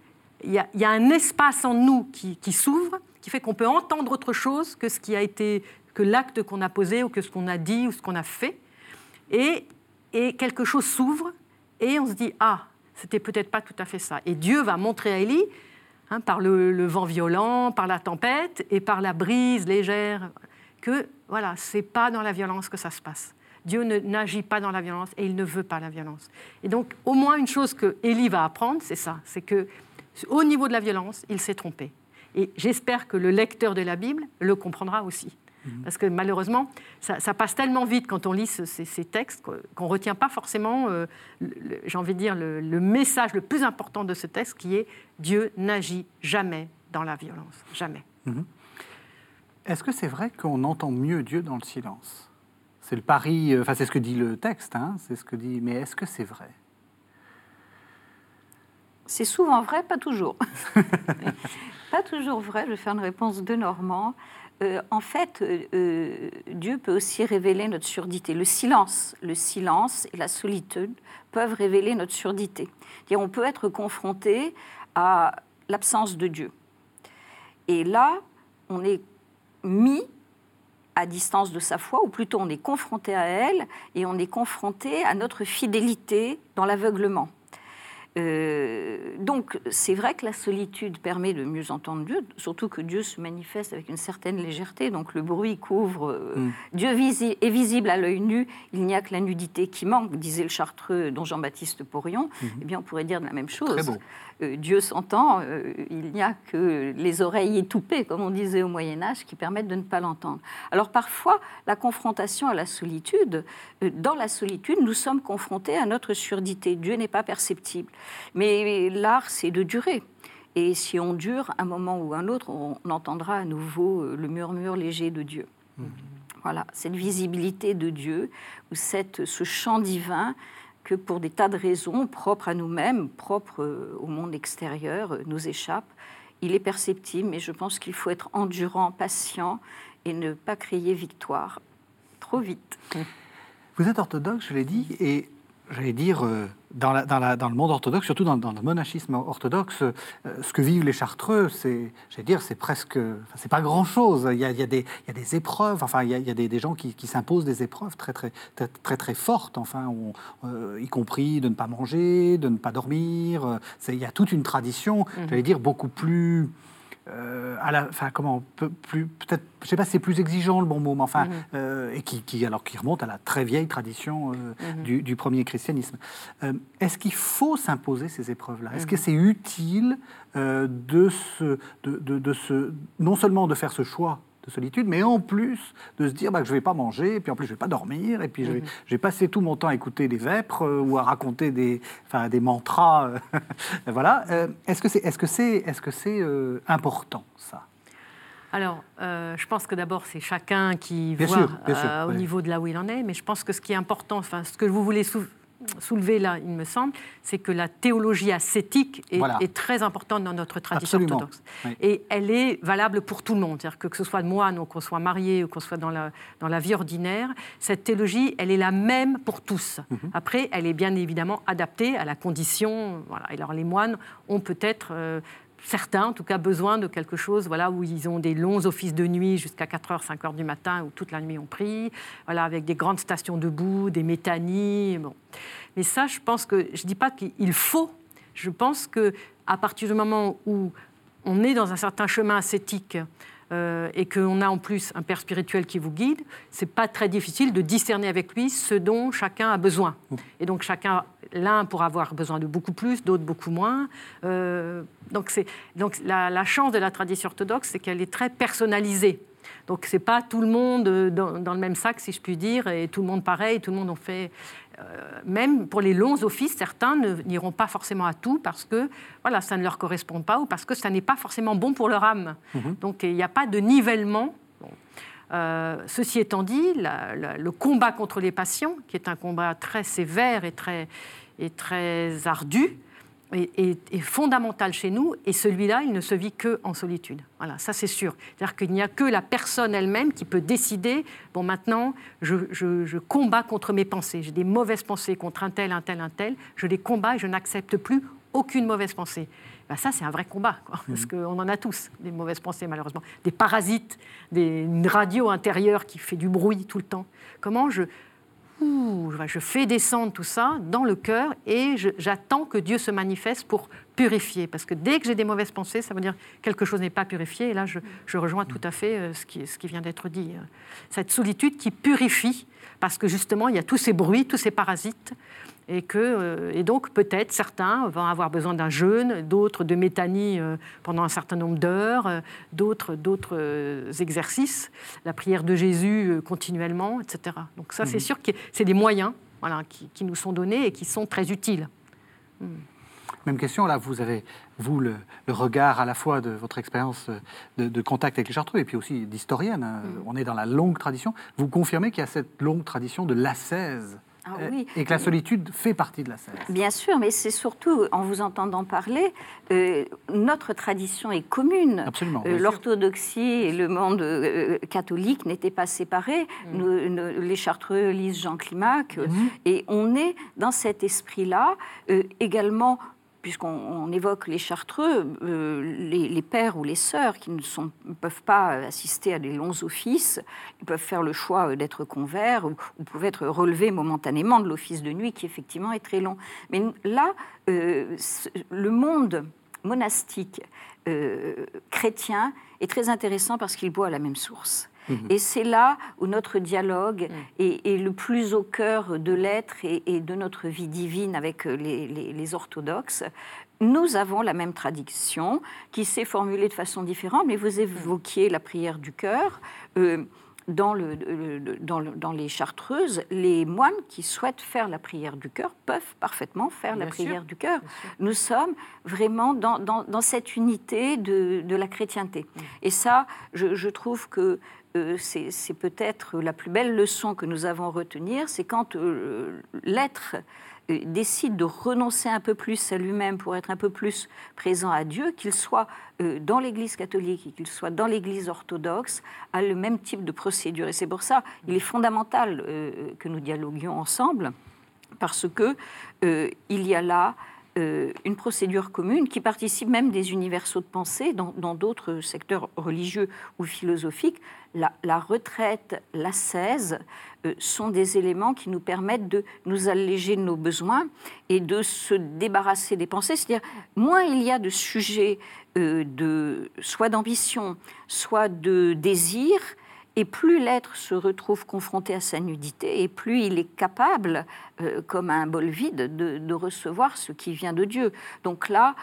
il y a, un espace en nous qui, s'ouvre, qui fait qu'on peut entendre autre chose que ce qui a été, que l'acte qu'on a posé ou que ce qu'on a dit ou ce qu'on a fait, et quelque chose s'ouvre et on se dit ah, c'était peut-être pas tout à fait ça. Et Dieu va montrer à Élie, hein, par le, vent violent, par la tempête et par la brise légère, que voilà, c'est pas dans la violence que ça se passe. Dieu n'agit pas dans la violence et il ne veut pas la violence. Et donc, au moins une chose que Élie va apprendre, c'est ça, c'est que au niveau de la violence, il s'est trompé. Et j'espère que le lecteur de la Bible le comprendra aussi. Mhm. Parce que malheureusement, ça, passe tellement vite quand on lit ces, textes qu'on ne retient pas forcément, euh, j'ai envie de dire, le, message le plus important de ce texte qui est Dieu n'agit jamais dans la violence. Jamais. Mhm. Est-ce que c'est vrai qu'on entend mieux Dieu dans le silence? C'est le pari, euh, enfin c'est ce que dit le texte, hein, c'est ce que dit, mais est-ce que c'est vrai? C'est souvent vrai, pas toujours. *laughs* pas toujours vrai, je vais faire une réponse de Normand. Euh, en fait, euh, euh, Dieu peut aussi révéler notre surdité. Le silence, le silence et la solitude peuvent révéler notre surdité. on peut être confronté à l'absence de Dieu. Et là, on est mis à distance de sa foi, ou plutôt on est confronté à elle et on est confronté à notre fidélité dans l'aveuglement. Euh, donc, c'est vrai que la solitude permet de mieux entendre Dieu, surtout que Dieu se manifeste avec une certaine légèreté. Donc, le bruit couvre. Euh, mm. Dieu est visible à l'œil nu. Il n'y a que la nudité qui manque, disait le chartreux dont Jean-Baptiste Porion. Mm-hmm. Eh bien, on pourrait dire de la même chose. Euh, Dieu s'entend, euh, il n'y a que les oreilles étoupées, comme on disait au Moyen Âge, qui permettent de ne pas l'entendre. Alors parfois, la confrontation à la solitude, euh, dans la solitude, nous sommes confrontés à notre surdité. Dieu n'est pas perceptible. Mais l'art, c'est de durer. Et si on dure, un moment ou un autre, on entendra à nouveau le murmure léger de Dieu. Mmh. Voilà, cette visibilité de Dieu, ou cette, ce chant divin que pour des tas de raisons propres à nous-mêmes, propres euh, au monde extérieur, euh, nous échappent. Il est perceptible, mais je pense qu'il faut être endurant, patient et ne pas crier victoire trop vite. Vous êtes orthodoxe, je l'ai dit, et j'allais dire, euh, dans, le monde orthodoxe, surtout dans, le monachisme orthodoxe, euh, ce que vivent les Chartreux, c'est, j'allais dire, c'est presque, c'est pas grand-chose. Il y a, des, épreuves, enfin, il y a, des, gens qui, s'imposent des épreuves très, très, très, très, fortes, enfin, euh, y compris de ne pas manger, de ne pas dormir. il y a toute une tradition, mmh. j'allais dire, beaucoup plus euh, à la, enfin comment, plus, peut-être, je sais pas si c'est plus exigeant le bon mot, mais enfin, mhm. euh, et qui, alors qui remonte à la très vieille tradition euh, mhm. du, premier christianisme. est-ce qu'il faut s'imposer ces épreuves-là? Est-ce que mhm. c'est utile de, se, de, de, se, non seulement de faire ce choix solitude, mais en plus de se dire bah, que je ne vais pas manger, et puis en plus je ne vais pas dormir, et puis je, vais, passer tout mon temps à écouter des vêpres euh, ou à raconter des, des mantras. Euh, *laughs* voilà. Euh, est-ce que c'est est -ce c'est est -ce c'est important, ça? Alors, je pense que d'abord, c'est chacun qui voit au niveau de là où il en est, mais je pense que ce qui est important, enfin, ce que vous voulez soulever là, il me semble, c'est que la théologie ascétique est, très importante dans notre tradition orthodoxe. Et elle est valable pour tout le monde. C'est-à-dire que, que ce soit moine ou qu'on soit marié ou qu'on soit dans la, dans la vie ordinaire, cette théologie, elle est la même pour tous. Mhm. Après, elle est bien évidemment adaptée à la condition. Voilà. Et alors, les moines ont peut-être euh, certains, en tout cas, besoin de quelque chose voilà, où ils ont des longs offices de nuit jusqu'à 4h, 5h du matin, où toute la nuit on prie, voilà, avec des grandes stations debout, des métanies. Bon. Mais ça, je pense que, je ne dis pas qu'il faut, je pense qu'à partir du moment où on est dans un certain chemin ascétique, euh, et qu'on a en plus un père spirituel qui vous guide, c'est pas très difficile de discerner avec lui ce dont chacun a besoin. Et donc chacun, l'un pour avoir besoin de beaucoup plus, d'autres beaucoup moins. Euh, donc c'est donc la, chance de la tradition orthodoxe, c'est qu'elle est très personnalisée. Donc c'est pas tout le monde dans, dans, le même sac, si je puis dire, et tout le monde pareil, tout le monde en fait. Euh, même pour les longs offices, certains n'iront pas forcément à tout parce que voilà, ça ne leur correspond pas ou parce que ça n'est pas forcément bon pour leur âme. Mhm. Donc il n'y a pas de nivellement. Euh, ceci étant dit, le combat contre les passions, qui est un combat très sévère et très, et très ardu, est, fondamental chez nous et celui-là, il ne se vit que en solitude. Voilà, ça c'est sûr. C'est-à-dire qu'il n'y a que la personne elle-même qui peut décider bon, maintenant, je, combats contre mes pensées. J'ai des mauvaises pensées contre un tel, un tel, un tel. Je les combats et je n'accepte plus aucune mauvaise pensée. Ben ça, c'est un vrai combat, quoi, parce mmh. qu'on en a tous, des mauvaises pensées, malheureusement. Des parasites, des, une radio intérieure qui fait du bruit tout le temps. Comment je, je fais descendre tout ça dans le cœur et j'attends que Dieu se manifeste pour purifier. Parce que dès que j'ai des mauvaises pensées, ça veut dire que quelque chose n'est pas purifié. Et là, je, rejoins tout à fait euh, ce qui, ce qui vient d'être dit. Cette solitude qui purifie, parce que justement, il y a tous ces bruits, tous ces parasites et, que, euh, et donc peut-être certains vont avoir besoin d'un jeûne, d'autres de métanie euh, pendant un certain nombre d'heures, euh, d'autres, d'autres exercices, la prière de Jésus continuellement, etc. Donc ça, c'est mhm. sûr que c'est des moyens voilà, qui, nous sont donnés et qui sont très utiles. Hmm. Même question, là, vous avez, vous, le, regard à la fois de votre expérience de, contact avec les Chartreux et puis aussi d'historienne. Hein. Hmm. On est dans la longue tradition. Vous confirmez qu'il y a cette longue tradition de l'ascèse ah euh, et que la solitude fait partie de la scène. Bien sûr, mais c'est surtout, en vous entendant parler, euh, notre tradition est commune. Absolument. Euh, l'orthodoxie et le monde catholique n'étaient pas séparés. Mm. les Chartreux lisent Jean Climac, mm-hmm. et on est dans cet esprit-là également puisqu'on évoque les chartreux, les, pères ou les sœurs qui ne, sont, peuvent pas assister à des longs offices, ils peuvent faire le choix d'être converts ou, ou, peuvent être relevés momentanément de l'office de nuit qui effectivement est très long. Mais là, le monde monastique chrétien est très intéressant parce qu'il boit à la même source. Et c'est là où notre dialogue mhm. est, le plus au cœur de l'être et, de notre vie divine avec euh, les, orthodoxes. Nous avons la même tradition qui s'est formulée de façon différente, mais vous évoquiez la prière du cœur. Euh, dans, le, dans, les chartreuses, les moines qui souhaitent faire la prière du cœur peuvent parfaitement faire la prière du cœur. Nous sommes vraiment dans, cette unité de, la chrétienté. Mm. Et ça, je trouve que euh, c'est peut-être la plus belle leçon que nous avons à retenir, c'est quand euh, l'être euh, décide de renoncer un peu plus à lui-même pour être un peu plus présent à Dieu, qu'il soit dans l'Église catholique, qu'il soit dans l'Église orthodoxe, a le même type de procédure. Et c'est pour ça il est fondamental que nous dialoguions ensemble, parce que il y a là euh, une procédure commune qui participe même des universaux de pensée dans d'autres secteurs religieux ou philosophiques. La, retraite, l'ascèse euh, sont des éléments qui nous permettent de nous alléger de nos besoins et de se débarrasser des pensées. C'est-à-dire, moins il y a de sujets euh, de, soit d'ambition, soit de désir, et plus l'être se retrouve confronté à sa nudité, et plus il est capable, euh, comme un bol vide, de, recevoir ce qui vient de Dieu. Donc là,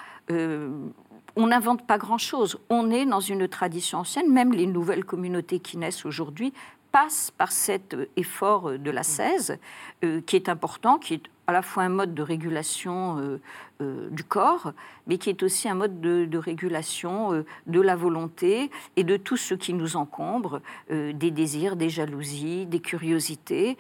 on n'invente pas grand-chose. On est dans une tradition ancienne, même les nouvelles communautés qui naissent aujourd'hui passent par cet effort de la 16, euh, qui est important, qui est à la fois un mode de régulation euh, euh, du corps, mais qui est aussi un mode de, régulation euh, de la volonté et de tout ce qui nous encombre, des désirs, des jalousies, des curiosités.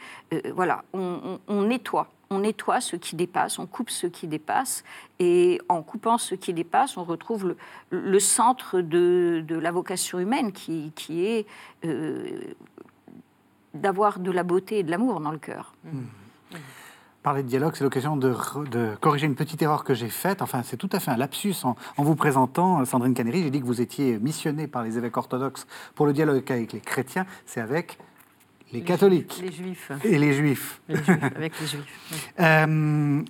voilà, on, nettoie. On nettoie ce qui dépasse, on coupe ce qui dépasse, et en coupant ce qui dépasse, on retrouve le, centre de, la vocation humaine qui, qui est d'avoir de la beauté et de l'amour dans le cœur. Mmh parler de dialogue, c'est l'occasion de, corriger une petite erreur que j'ai faite. Enfin, c'est tout à fait un lapsus en, vous présentant, Sandrine Caneri. J'ai dit que vous étiez missionnée par les évêques orthodoxes pour le dialogue avec les chrétiens. C'est avec les, catholiques. Les juifs. Et les juifs. Les juifs avec les juifs. *laughs* Euh,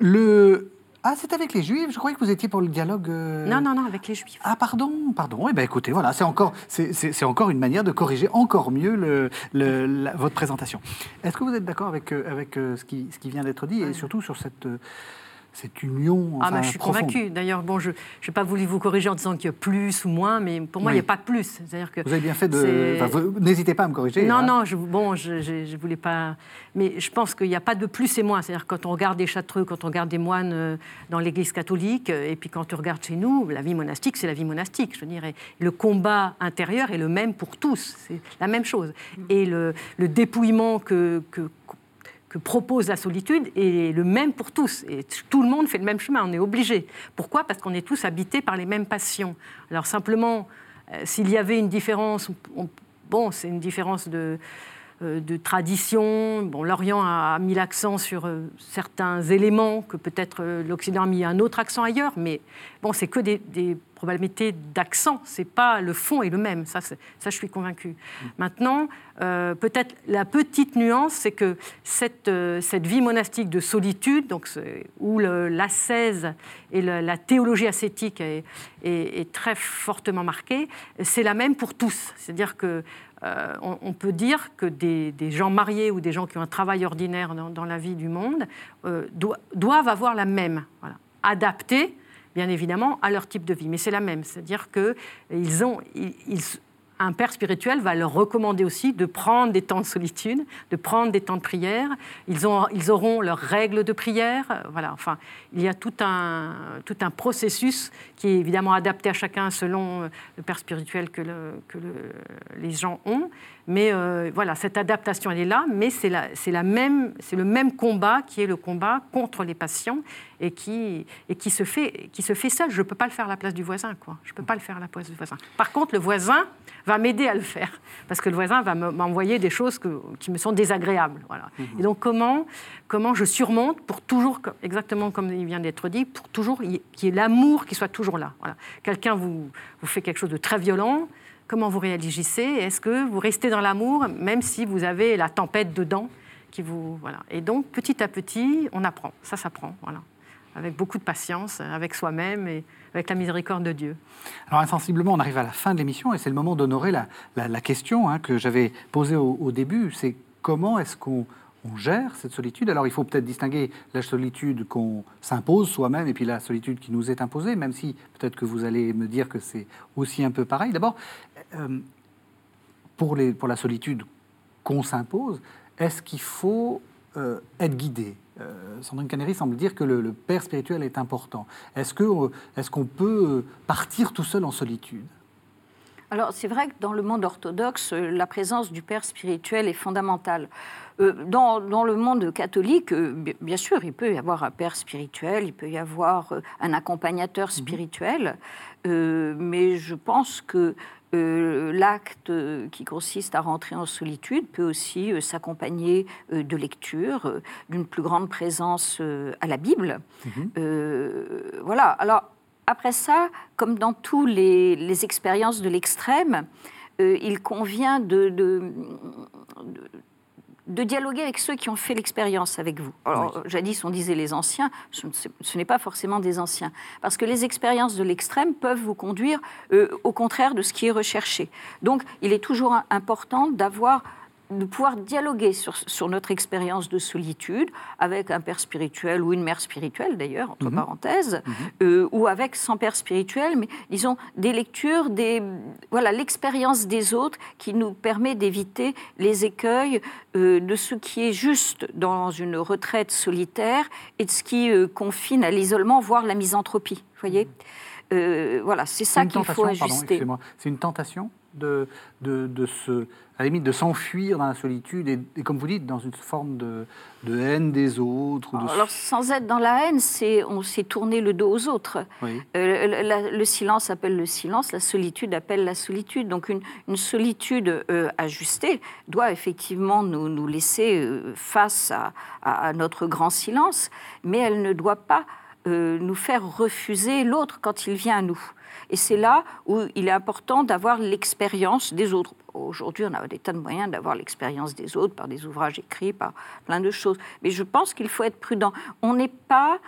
le, ah, c'est avec les Juifs Je croyais que vous étiez pour le dialogue. Euh, non, non, non, avec les Juifs. Ah, pardon, pardon. Eh bien, écoutez, voilà, c'est encore, c'est, encore une manière de corriger encore mieux le, le, votre présentation. Est-ce que vous êtes d'accord avec, euh, avec ce, qui, ce qui vient d'être dit et surtout sur cette cette union. ah, je suis convaincue. D'ailleurs, bon, je n'ai pas voulu vous corriger en disant qu'il y a plus ou moins, mais pour moi, il n'y a pas plus. C'est-à-dire que vous avez bien fait de. N'hésitez pas à me corriger. Non, hein. non, je, bon, je ne voulais pas. Mais je pense qu'il n'y a pas de plus et moins. C'est-à-dire quand on regarde des châtreux, quand on regarde des moines euh, dans l'Église catholique, euh, et puis quand on regarde chez nous, la vie monastique, c'est la vie monastique, je dirais. Le combat intérieur est le même pour tous. C'est la même chose. Et le, le dépouillement que, que que propose la solitude est le même pour tous. Et tout le monde fait le même chemin, on est obligé. Pourquoi? Parce qu'on est tous habités par les mêmes passions. Alors simplement, euh, s'il y avait une différence, bon, c'est une différence de, de tradition. Bon, L'Orient a mis l'accent sur euh, certains éléments que peut-être l'Occident a mis un autre accent ailleurs, mais bon, c'est que des, des probabilités d'accent. C'est pas le fond est le même. Ça, ça je suis convaincue. Maintenant, euh, peut-être la petite nuance, c'est que cette, cette vie monastique de solitude, donc où l'ascèse et la théologie ascétique est, est, très fortement marquée, c'est la même pour tous. C'est-à-dire que euh, on, peut dire que des, gens mariés ou des gens qui ont un travail ordinaire dans, la vie du monde euh, doivent avoir la même, voilà, adaptée bien évidemment à leur type de vie, mais c'est la même, c'est-à-dire qu'ils ont, ils, un père spirituel va leur recommander aussi de prendre des temps de solitude, de prendre des temps de prière. Ils, ont, ils auront leurs règles de prière. Voilà, enfin, il y a tout un, tout un processus qui est évidemment adapté à chacun selon le père spirituel que les gens ont. Mais euh, voilà, cette adaptation, elle est là, mais c'est le même combat qui est le combat contre les patients et qui, et qui, se, fait, qui se fait seul. Je ne peux pas le faire à la place du voisin. Quoi. Je ne peux pas le faire à la place du voisin. Par contre, le voisin va m'aider à le faire, parce que le voisin va m'envoyer des choses qui me sont désagréables. Voilà. Mhm. Et donc, comment, comment je surmonte pour toujours, exactement comme il vient d'être dit, pour toujours qu'il y ait l'amour qui soit toujours là. Voilà. Quelqu'un vous, vous fait quelque chose de très violent, Comment vous réagissez Est-ce que vous restez dans l'amour, même si vous avez la tempête dedans qui vous, voilà. Et donc, petit à petit, on apprend. Ça s'apprend, voilà. Avec beaucoup de patience, avec soi-même et avec la miséricorde de Dieu. Alors, insensiblement, on arrive à la fin de l'émission et c'est le moment d'honorer la, question hein, que j'avais posée au début. C'est comment est-ce qu'on on gère cette solitude. Alors il faut peut-être distinguer la solitude qu'on s'impose soi-même et puis la solitude qui nous est imposée, même si peut-être que vous allez me dire que c'est aussi un peu pareil. D'abord, euh, pour, la solitude qu'on s'impose, est-ce qu'il faut euh, être guidé? Euh, Sandrine Canary semble dire que le, père spirituel est important. Est-ce qu'on est qu'on peut partir tout seul en solitude? Alors c'est vrai que dans le monde orthodoxe, la présence du père spirituel est fondamentale. Euh, dans, le monde catholique, euh, bien sûr, il peut y avoir un père spirituel, il peut y avoir euh, un accompagnateur mhm. spirituel, mais je pense que l'acte qui consiste à rentrer en solitude peut aussi s'accompagner de lecture, d'une plus grande présence à la Bible. Mhm. voilà. Alors, après ça, comme dans toutes les, expériences de l'extrême, il convient de, de dialoguer avec ceux qui ont fait l'expérience avec vous. Alors, jadis, on disait les anciens, ce, n'est pas forcément des anciens, parce que les expériences de l'extrême peuvent vous conduire euh, au contraire de ce qui est recherché. Donc, il est toujours important d'avoir de pouvoir dialoguer sur, sur notre expérience de solitude avec un père spirituel ou une mère spirituelle d'ailleurs, entre mhm. parenthèses, mhm. Euh, ou avec sans père spirituel, mais disons des lectures, des, voilà, l'expérience des autres qui nous permet d'éviter les écueils euh, de ce qui est juste dans une retraite solitaire et de ce qui euh, confine à l'isolement, voire la misanthropie. Voyez? Mhm. Voilà, c'est ça qu'il faut ajuster. C'est une tentation? De, de, de se à la limite de s'enfuir dans la solitude et, comme vous dites, dans une forme de, haine des autres Alors, sans être dans la haine, c'est on s'est tourné le dos aux autres. Euh, le silence appelle le silence, la solitude appelle la solitude. Donc une, une solitude euh, ajustée doit effectivement nous, nous laisser euh, face à, à, notre grand silence, mais elle ne doit pas nous faire refuser l'autre quand il vient à nous. Et c'est là où il est important d'avoir l'expérience des autres. Aujourd'hui, on a des tas de moyens d'avoir l'expérience des autres par des ouvrages écrits, par plein de choses. Mais je pense qu'il faut être prudent. On n'est pas.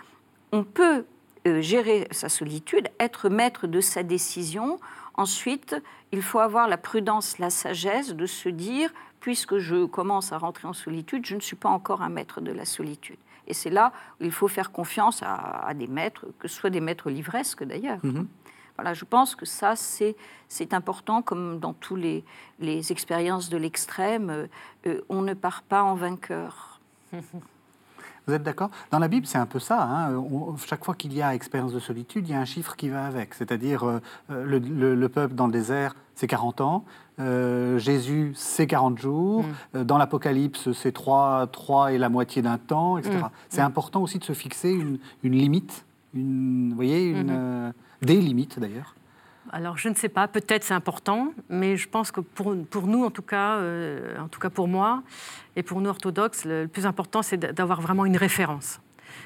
On peut euh, gérer sa solitude, être maître de sa décision. Ensuite, il faut avoir la prudence, la sagesse de se dire, puisque je commence à rentrer en solitude, je ne suis pas encore un maître de la solitude. Et c'est là où il faut faire confiance à, des maîtres, que ce soit des maîtres livresques d'ailleurs. Je pense que ça, c'est important, comme dans toutes les, les expériences de l'extrême, euh, euh, on ne part pas en vainqueur. *laughs* Vous êtes d'accord? Dans la Bible, c'est un peu ça. Hein. chaque fois qu'il y a expérience de solitude, il y a un chiffre qui va avec. C'est-à-dire, euh, le, peuple dans le désert, c'est 40 ans. Jésus, c'est 40 jours. Mm. dans l'Apocalypse, c'est 3, 3 et la moitié d'un temps, etc. Mm. C'est mm. important aussi de se fixer une, limite, une, vous voyez, une... Mm-hmm des limites d'ailleurs alors je ne sais pas, peut-être c'est important, mais je pense que pour, pour nous, en tout, cas, euh, en tout cas pour moi, et pour nous orthodoxes, le, plus important c'est d'avoir vraiment une référence.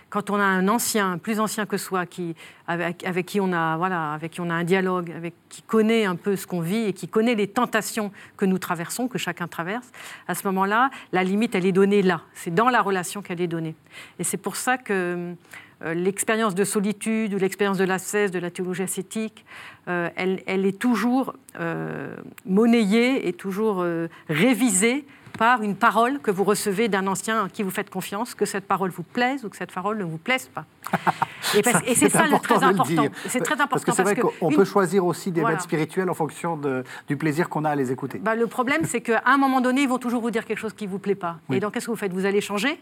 Quand on a un ancien, plus ancien que soi, qui, avec, avec, qui on a, voilà, avec qui on a un dialogue, avec, qui connaît un peu ce qu'on vit et qui connaît les tentations que nous traversons, que chacun traverse, à ce moment-là, la limite, elle est donnée là. C'est dans la relation qu'elle est donnée. Et c'est pour ça que l'expérience de solitude ou l'expérience de l'ascèse, de la théologie ascétique, euh, elle, est toujours euh, monnayée et toujours révisée par une parole que vous recevez d'un ancien à qui vous faites confiance, que cette parole vous plaise ou que cette parole ne vous plaise pas. Et, c'est ça le très important. C'est très important. Parce que c'est vrai qu'on peut choisir aussi des maîtres spirituels en fonction du plaisir qu'on a à les écouter. Bah, le problème, c'est qu'à un moment donné, ils vont toujours vous dire quelque chose qui ne vous plaît pas. Et donc, qu'est-ce que vous faites? Vous allez changer?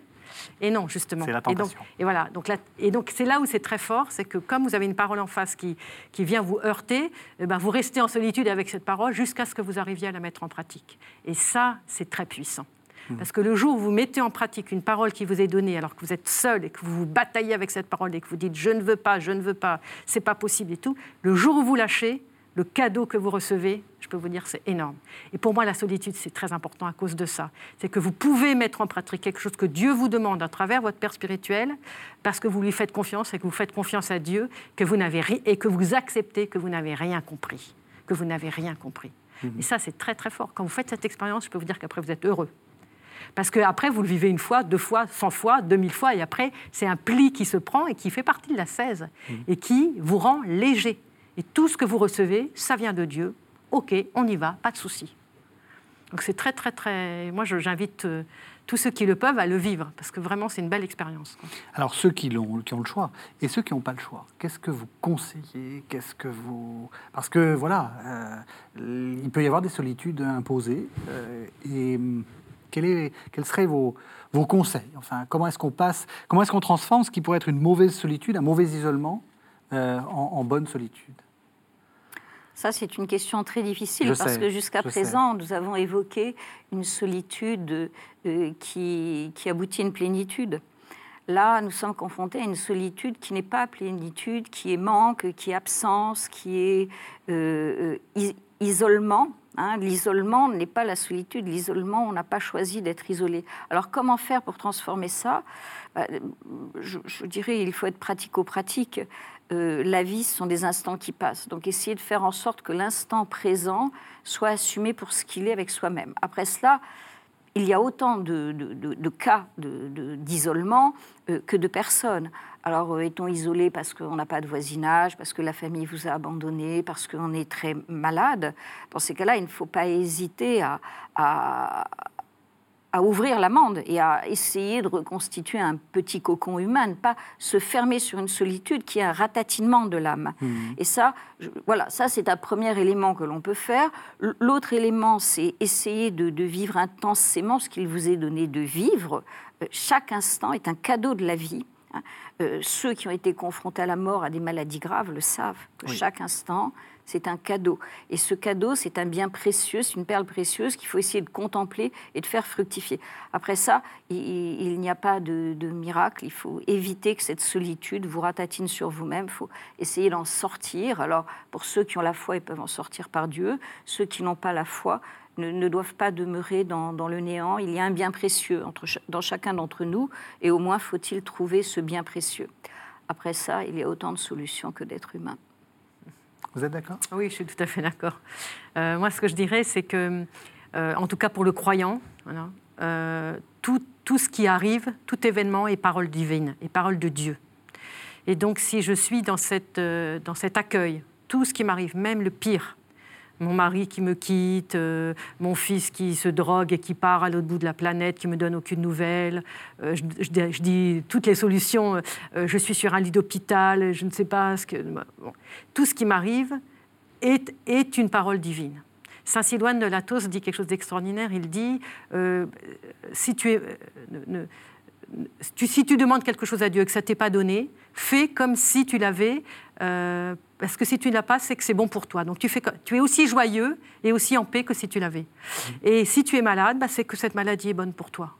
Et non, justement. C'est la tentation. Et, voilà. Donc, et donc, c'est là où c'est très fort, c'est que comme vous avez une parole en face qui, qui vient vous heurter, eh ben, vous restez en solitude avec cette parole jusqu'à ce que vous arriviez à la mettre en pratique. Et ça, c'est très puissant. Mmh. Parce que le jour où vous mettez en pratique une parole qui vous est donnée, alors que vous êtes seul et que vous vous bataillez avec cette parole et que vous dites je ne veux pas, je ne veux pas, c'est pas possible et tout, le jour où vous lâchez, le cadeau que vous recevez, je peux vous dire, c'est énorme. Et pour moi, la solitude, c'est très important à cause de ça. C'est que vous pouvez mettre en pratique quelque chose que Dieu vous demande à travers votre père spirituel, parce que vous lui faites confiance et que vous faites confiance à Dieu, que vous n'avez et que vous acceptez que vous n'avez rien compris, que vous n'avez rien compris. Mhm. Et ça, c'est très très fort. Quand vous faites cette expérience, je peux vous dire qu'après, vous êtes heureux. Parce qu'après, vous le vivez une fois, deux fois, cent fois, deux mille fois, et après, c'est un pli qui se prend et qui fait partie de la 16 mhm. et qui vous rend léger. Et tout ce que vous recevez, ça vient de Dieu. OK, on y va, pas de souci. Donc c'est très, très, très... Moi, j'invite euh, tous ceux qui le peuvent à le vivre, parce que vraiment, c'est une belle expérience. Alors, ceux qui, ont, qui ont le choix, et ceux qui n'ont pas le choix, qu'est-ce que vous conseillez? Qu'est-ce que vous... Parce que, voilà, euh, il peut y avoir des solitudes imposées, euh, et hum, quel est, quels seraient vos, vos conseils? Enfin, comment est-ce qu'on passe, comment est-ce qu'on transforme ce qui pourrait être une mauvaise solitude, un mauvais isolement, en bonne solitude? Ça, c'est une question très difficile parce que jusqu'à présent, nous avons évoqué une solitude euh, qui, qui, aboutit à une plénitude. Là, nous sommes confrontés à une solitude qui n'est pas plénitude, qui est manque, qui est absence, qui est euh, euh, isolement. Hein. L'isolement n'est pas la solitude. L'isolement, on n'a pas choisi d'être isolé. Alors, comment faire pour transformer ça? Bah, je, je, dirais, il faut être pratico-pratique. Euh, la vie, ce sont des instants qui passent. Donc essayer de faire en sorte que l'instant présent soit assumé pour ce qu'il est avec soi-même. Après cela, il y a autant de, cas d'isolement euh, que de personnes. Alors, euh, est-on isolé parce qu'on n'a pas de voisinage, parce que la famille vous a abandonné, parce qu'on est très malade Dans ces cas-là, il ne faut pas hésiter à ouvrir l'amende et à essayer de reconstituer un petit cocon humain, ne pas se fermer sur une solitude qui est un ratatinement de l'âme. Mmh. Et ça, voilà, ça c'est un premier élément que l'on peut faire. L'autre élément, c'est essayer de, vivre intensément ce qu'il vous est donné de vivre. Euh, chaque instant est un cadeau de la vie. Hein. Euh, ceux qui ont été confrontés à la mort, à des maladies graves, le savent, que chaque instant c'est un cadeau. Et ce cadeau, c'est un bien précieux, c'est une perle précieuse qu'il faut essayer de contempler et de faire fructifier. Après ça, il, n'y a pas de, miracle. Il faut éviter que cette solitude vous ratatine sur vous-même. Il faut essayer d'en sortir. Alors, pour ceux qui ont la foi, ils peuvent en sortir par Dieu. Ceux qui n'ont pas la foi, ne, doivent pas demeurer dans, le néant. Il y a un bien précieux dans chacun d'entre nous, et au moins faut-il trouver ce bien précieux. Après ça, il y a autant de solutions que d'êtres humains. Vous êtes d'accord? Oui, je suis tout à fait d'accord. Euh, moi, ce que je dirais, c'est que, euh, en tout cas pour le croyant, euh, tout, tout, ce qui arrive, tout événement est parole divine, est parole de Dieu. Et donc, si je suis dans, cette, dans cet accueil, tout ce qui m'arrive, même le pire, mon mari qui me quitte, euh, mon fils qui se drogue et qui part à l'autre bout de la planète, qui me donne aucune nouvelle. Euh, je, dis toutes les solutions. Euh, je suis sur un lit d'hôpital, je ne sais pas ce que. Tout ce qui m'arrive est, est, une parole divine. Saint Sidoine de Latos dit quelque chose d'extraordinaire. Il dit si tu si tu demandes quelque chose à Dieu et que ça t'est pas donné, fais comme si tu l'avais, euh, parce que si tu ne l'as pas, c'est que c'est bon pour toi. Donc tu, fais, tu es aussi joyeux et aussi en paix que si tu l'avais. Mmh. Et si tu es malade, bah, c'est que cette maladie est bonne pour toi.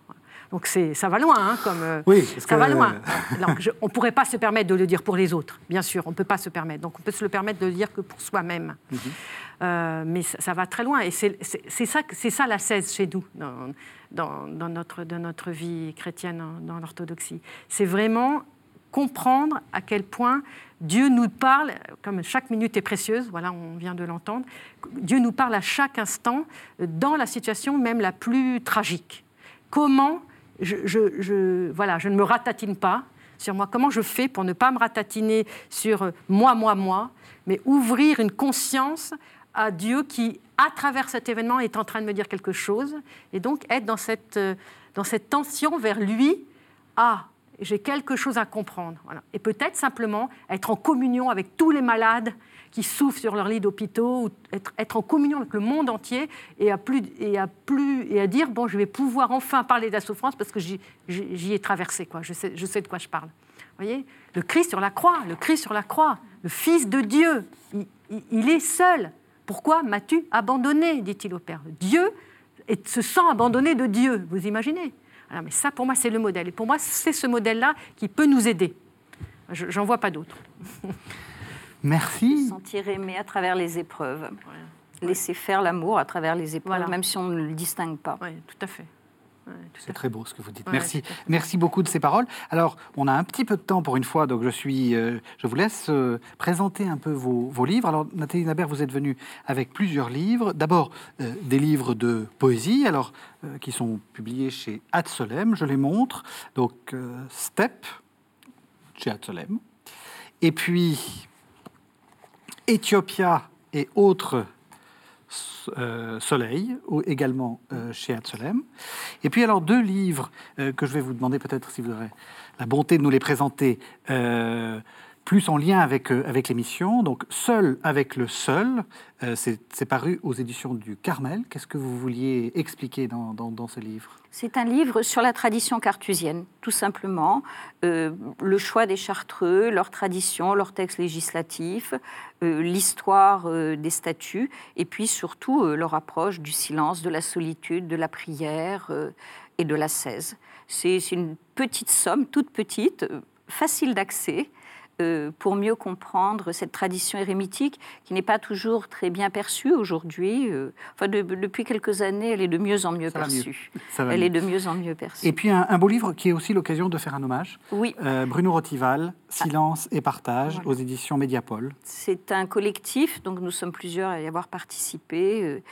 Donc ça va loin, hein, comme euh, oui, ça va loin. *laughs* on ne pourrait pas se permettre de le dire pour les autres, bien sûr, on ne peut pas se permettre. Donc on peut se le permettre de le dire que pour soi-même. Mmh. Euh, mais ça, va très loin, et c'est ça, ça la 16 chez nous, dans, dans, notre, dans notre vie chrétienne, dans l'orthodoxie. C'est vraiment comprendre à quel point Dieu nous parle, comme chaque minute est précieuse, voilà, on vient de l'entendre, Dieu nous parle à chaque instant dans la situation même la plus tragique. Comment je, voilà, je ne me ratatine pas sur moi, comment je fais pour ne pas me ratatiner sur moi, moi, moi, mais ouvrir une conscience à Dieu qui, à travers cet événement, est en train de me dire quelque chose, et donc être dans cette, dans cette tension vers lui. Ah, j'ai quelque chose à comprendre. Et peut-être simplement être en communion avec tous les malades qui souffrent sur leur lit d'hôpitaux, ou être, en communion avec le monde entier et à, plus, et, à plus, et à dire, bon, je vais pouvoir enfin parler de la souffrance parce que j'y ai traversé, quoi. Je, sais, de quoi je parle. Vous voyez? Le Christ sur la croix, le Christ sur la croix, le Fils de Dieu, il, il est seul. Pourquoi m'as-tu abandonné? dit-il au Père. Dieu se sent abandonné de Dieu, vous imaginez? Mais ça, pour moi, c'est le modèle. Et pour moi, c'est ce modèle-là qui peut nous aider. J'en vois pas d'autre. *laughs* Merci. Se sentir aimé à travers les épreuves. Laisser faire l'amour à travers les épreuves, même si on ne le distingue pas. Oui, tout à fait. C'est très beau ce que vous dites. Merci. Merci beaucoup de ces paroles. Alors, on a un petit peu de temps pour une fois, donc je, suis, euh, je vous laisse euh, présenter un peu vos, vos, livres. Alors, Nathalie Nabert, vous êtes venue avec plusieurs livres. D'abord, euh, des livres de poésie, alors, qui sont publiés chez Adsolem. Je les montre. Donc, Step, chez Adsolem. Et puis, Éthiopia et autres Soleil, également euh, chez Adsolem. Et puis alors deux livres euh, que je vais vous demander peut-être si vous aurez la bonté de nous les présenter plus en lien avec, euh, avec l'émission. Donc, Seul avec le seul, euh, c'est paru aux éditions du Carmel. Qu'est-ce que vous vouliez expliquer dans, dans, ce livre? C'est un livre sur la tradition cartusienne, tout simplement. Euh, le choix des Chartreux, leur tradition, leurs textes législatifs, l'histoire des statuts, et puis surtout leur approche du silence, de la solitude, de la prière et de la cèse. C'est une petite somme, toute petite, facile d'accès, euh, pour mieux comprendre cette tradition érémitique qui n'est pas toujours très bien perçue aujourd'hui. Euh, enfin, depuis quelques années, elle est de mieux en mieux perçue. elle est de mieux en mieux perçue. Et puis un, beau livre qui est aussi l'occasion de faire un hommage. Oui. Euh, Bruno Rotival, Silence et partage aux éditions Mediapol. C'est un collectif, donc nous sommes plusieurs à y avoir participé.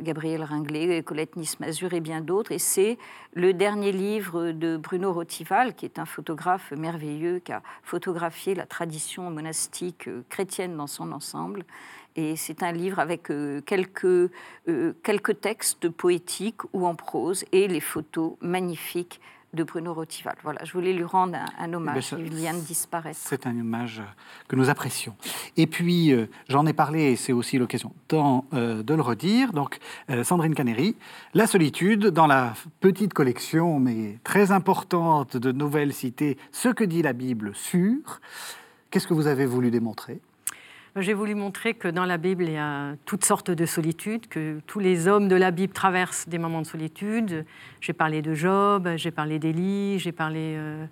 Gabriel Ringlet, Colette Nismazur et bien d'autres. Et c'est le dernier livre de Bruno Rotival, qui est un photographe merveilleux, qui a photographié la tradition monastique euh, chrétienne dans son ensemble. Et c'est un livre avec euh, quelques, euh, quelques textes poétiques ou en prose et les photos magnifiques de Bruno Rotival. Voilà, je voulais lui rendre un, hommage. Eh il vient de disparaître. C'est un hommage que nous apprécions. Et puis, euh, j'en ai parlé, et c'est aussi l'occasion euh, de le redire. Donc, euh, Sandrine Canéry, La solitude, dans la petite collection, mais très importante de nouvelles citées, Ce que dit la Bible sur. Qu'est-ce que vous avez voulu démontrer? J'ai voulu montrer que dans la Bible, il y a toutes sortes de solitudes, que tous les hommes de la Bible traversent des moments de solitude. J'ai parlé de Job, j'ai parlé d'Élie, j'ai parlé euh,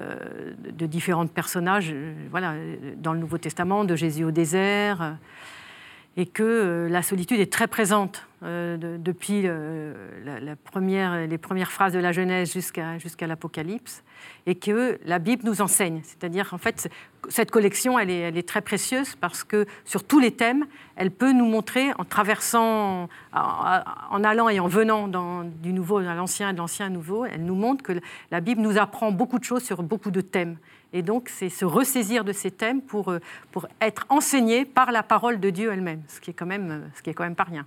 euh, de différents personnages euh, voilà, dans le Nouveau Testament, de Jésus au désert et que euh, la solitude est très présente euh, depuis première, les premières phrases de la Genèse jusqu'à l'Apocalypse, et que la Bible nous enseigne. C'est-à-dire, en fait, cette collection, elle est, très précieuse parce que sur tous les thèmes, elle peut nous montrer, en traversant, en, allant et en venant du nouveau à l'ancien de l'ancien à nouveau, elle nous montre que la Bible nous apprend beaucoup de choses sur beaucoup de thèmes. Et donc, c'est se ressaisir de ces thèmes pour, euh, pour être enseigné par la parole de Dieu elle-même, ce qui est quand même, euh, ce qui est quand même pas rien.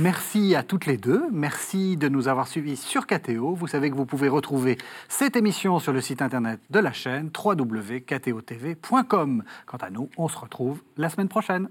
Merci à toutes les deux. Merci de nous avoir suivis sur KTO. Vous savez que vous pouvez retrouver cette émission sur le site internet de la chaîne www.ktotv.com. Quant à nous, on se retrouve la semaine prochaine.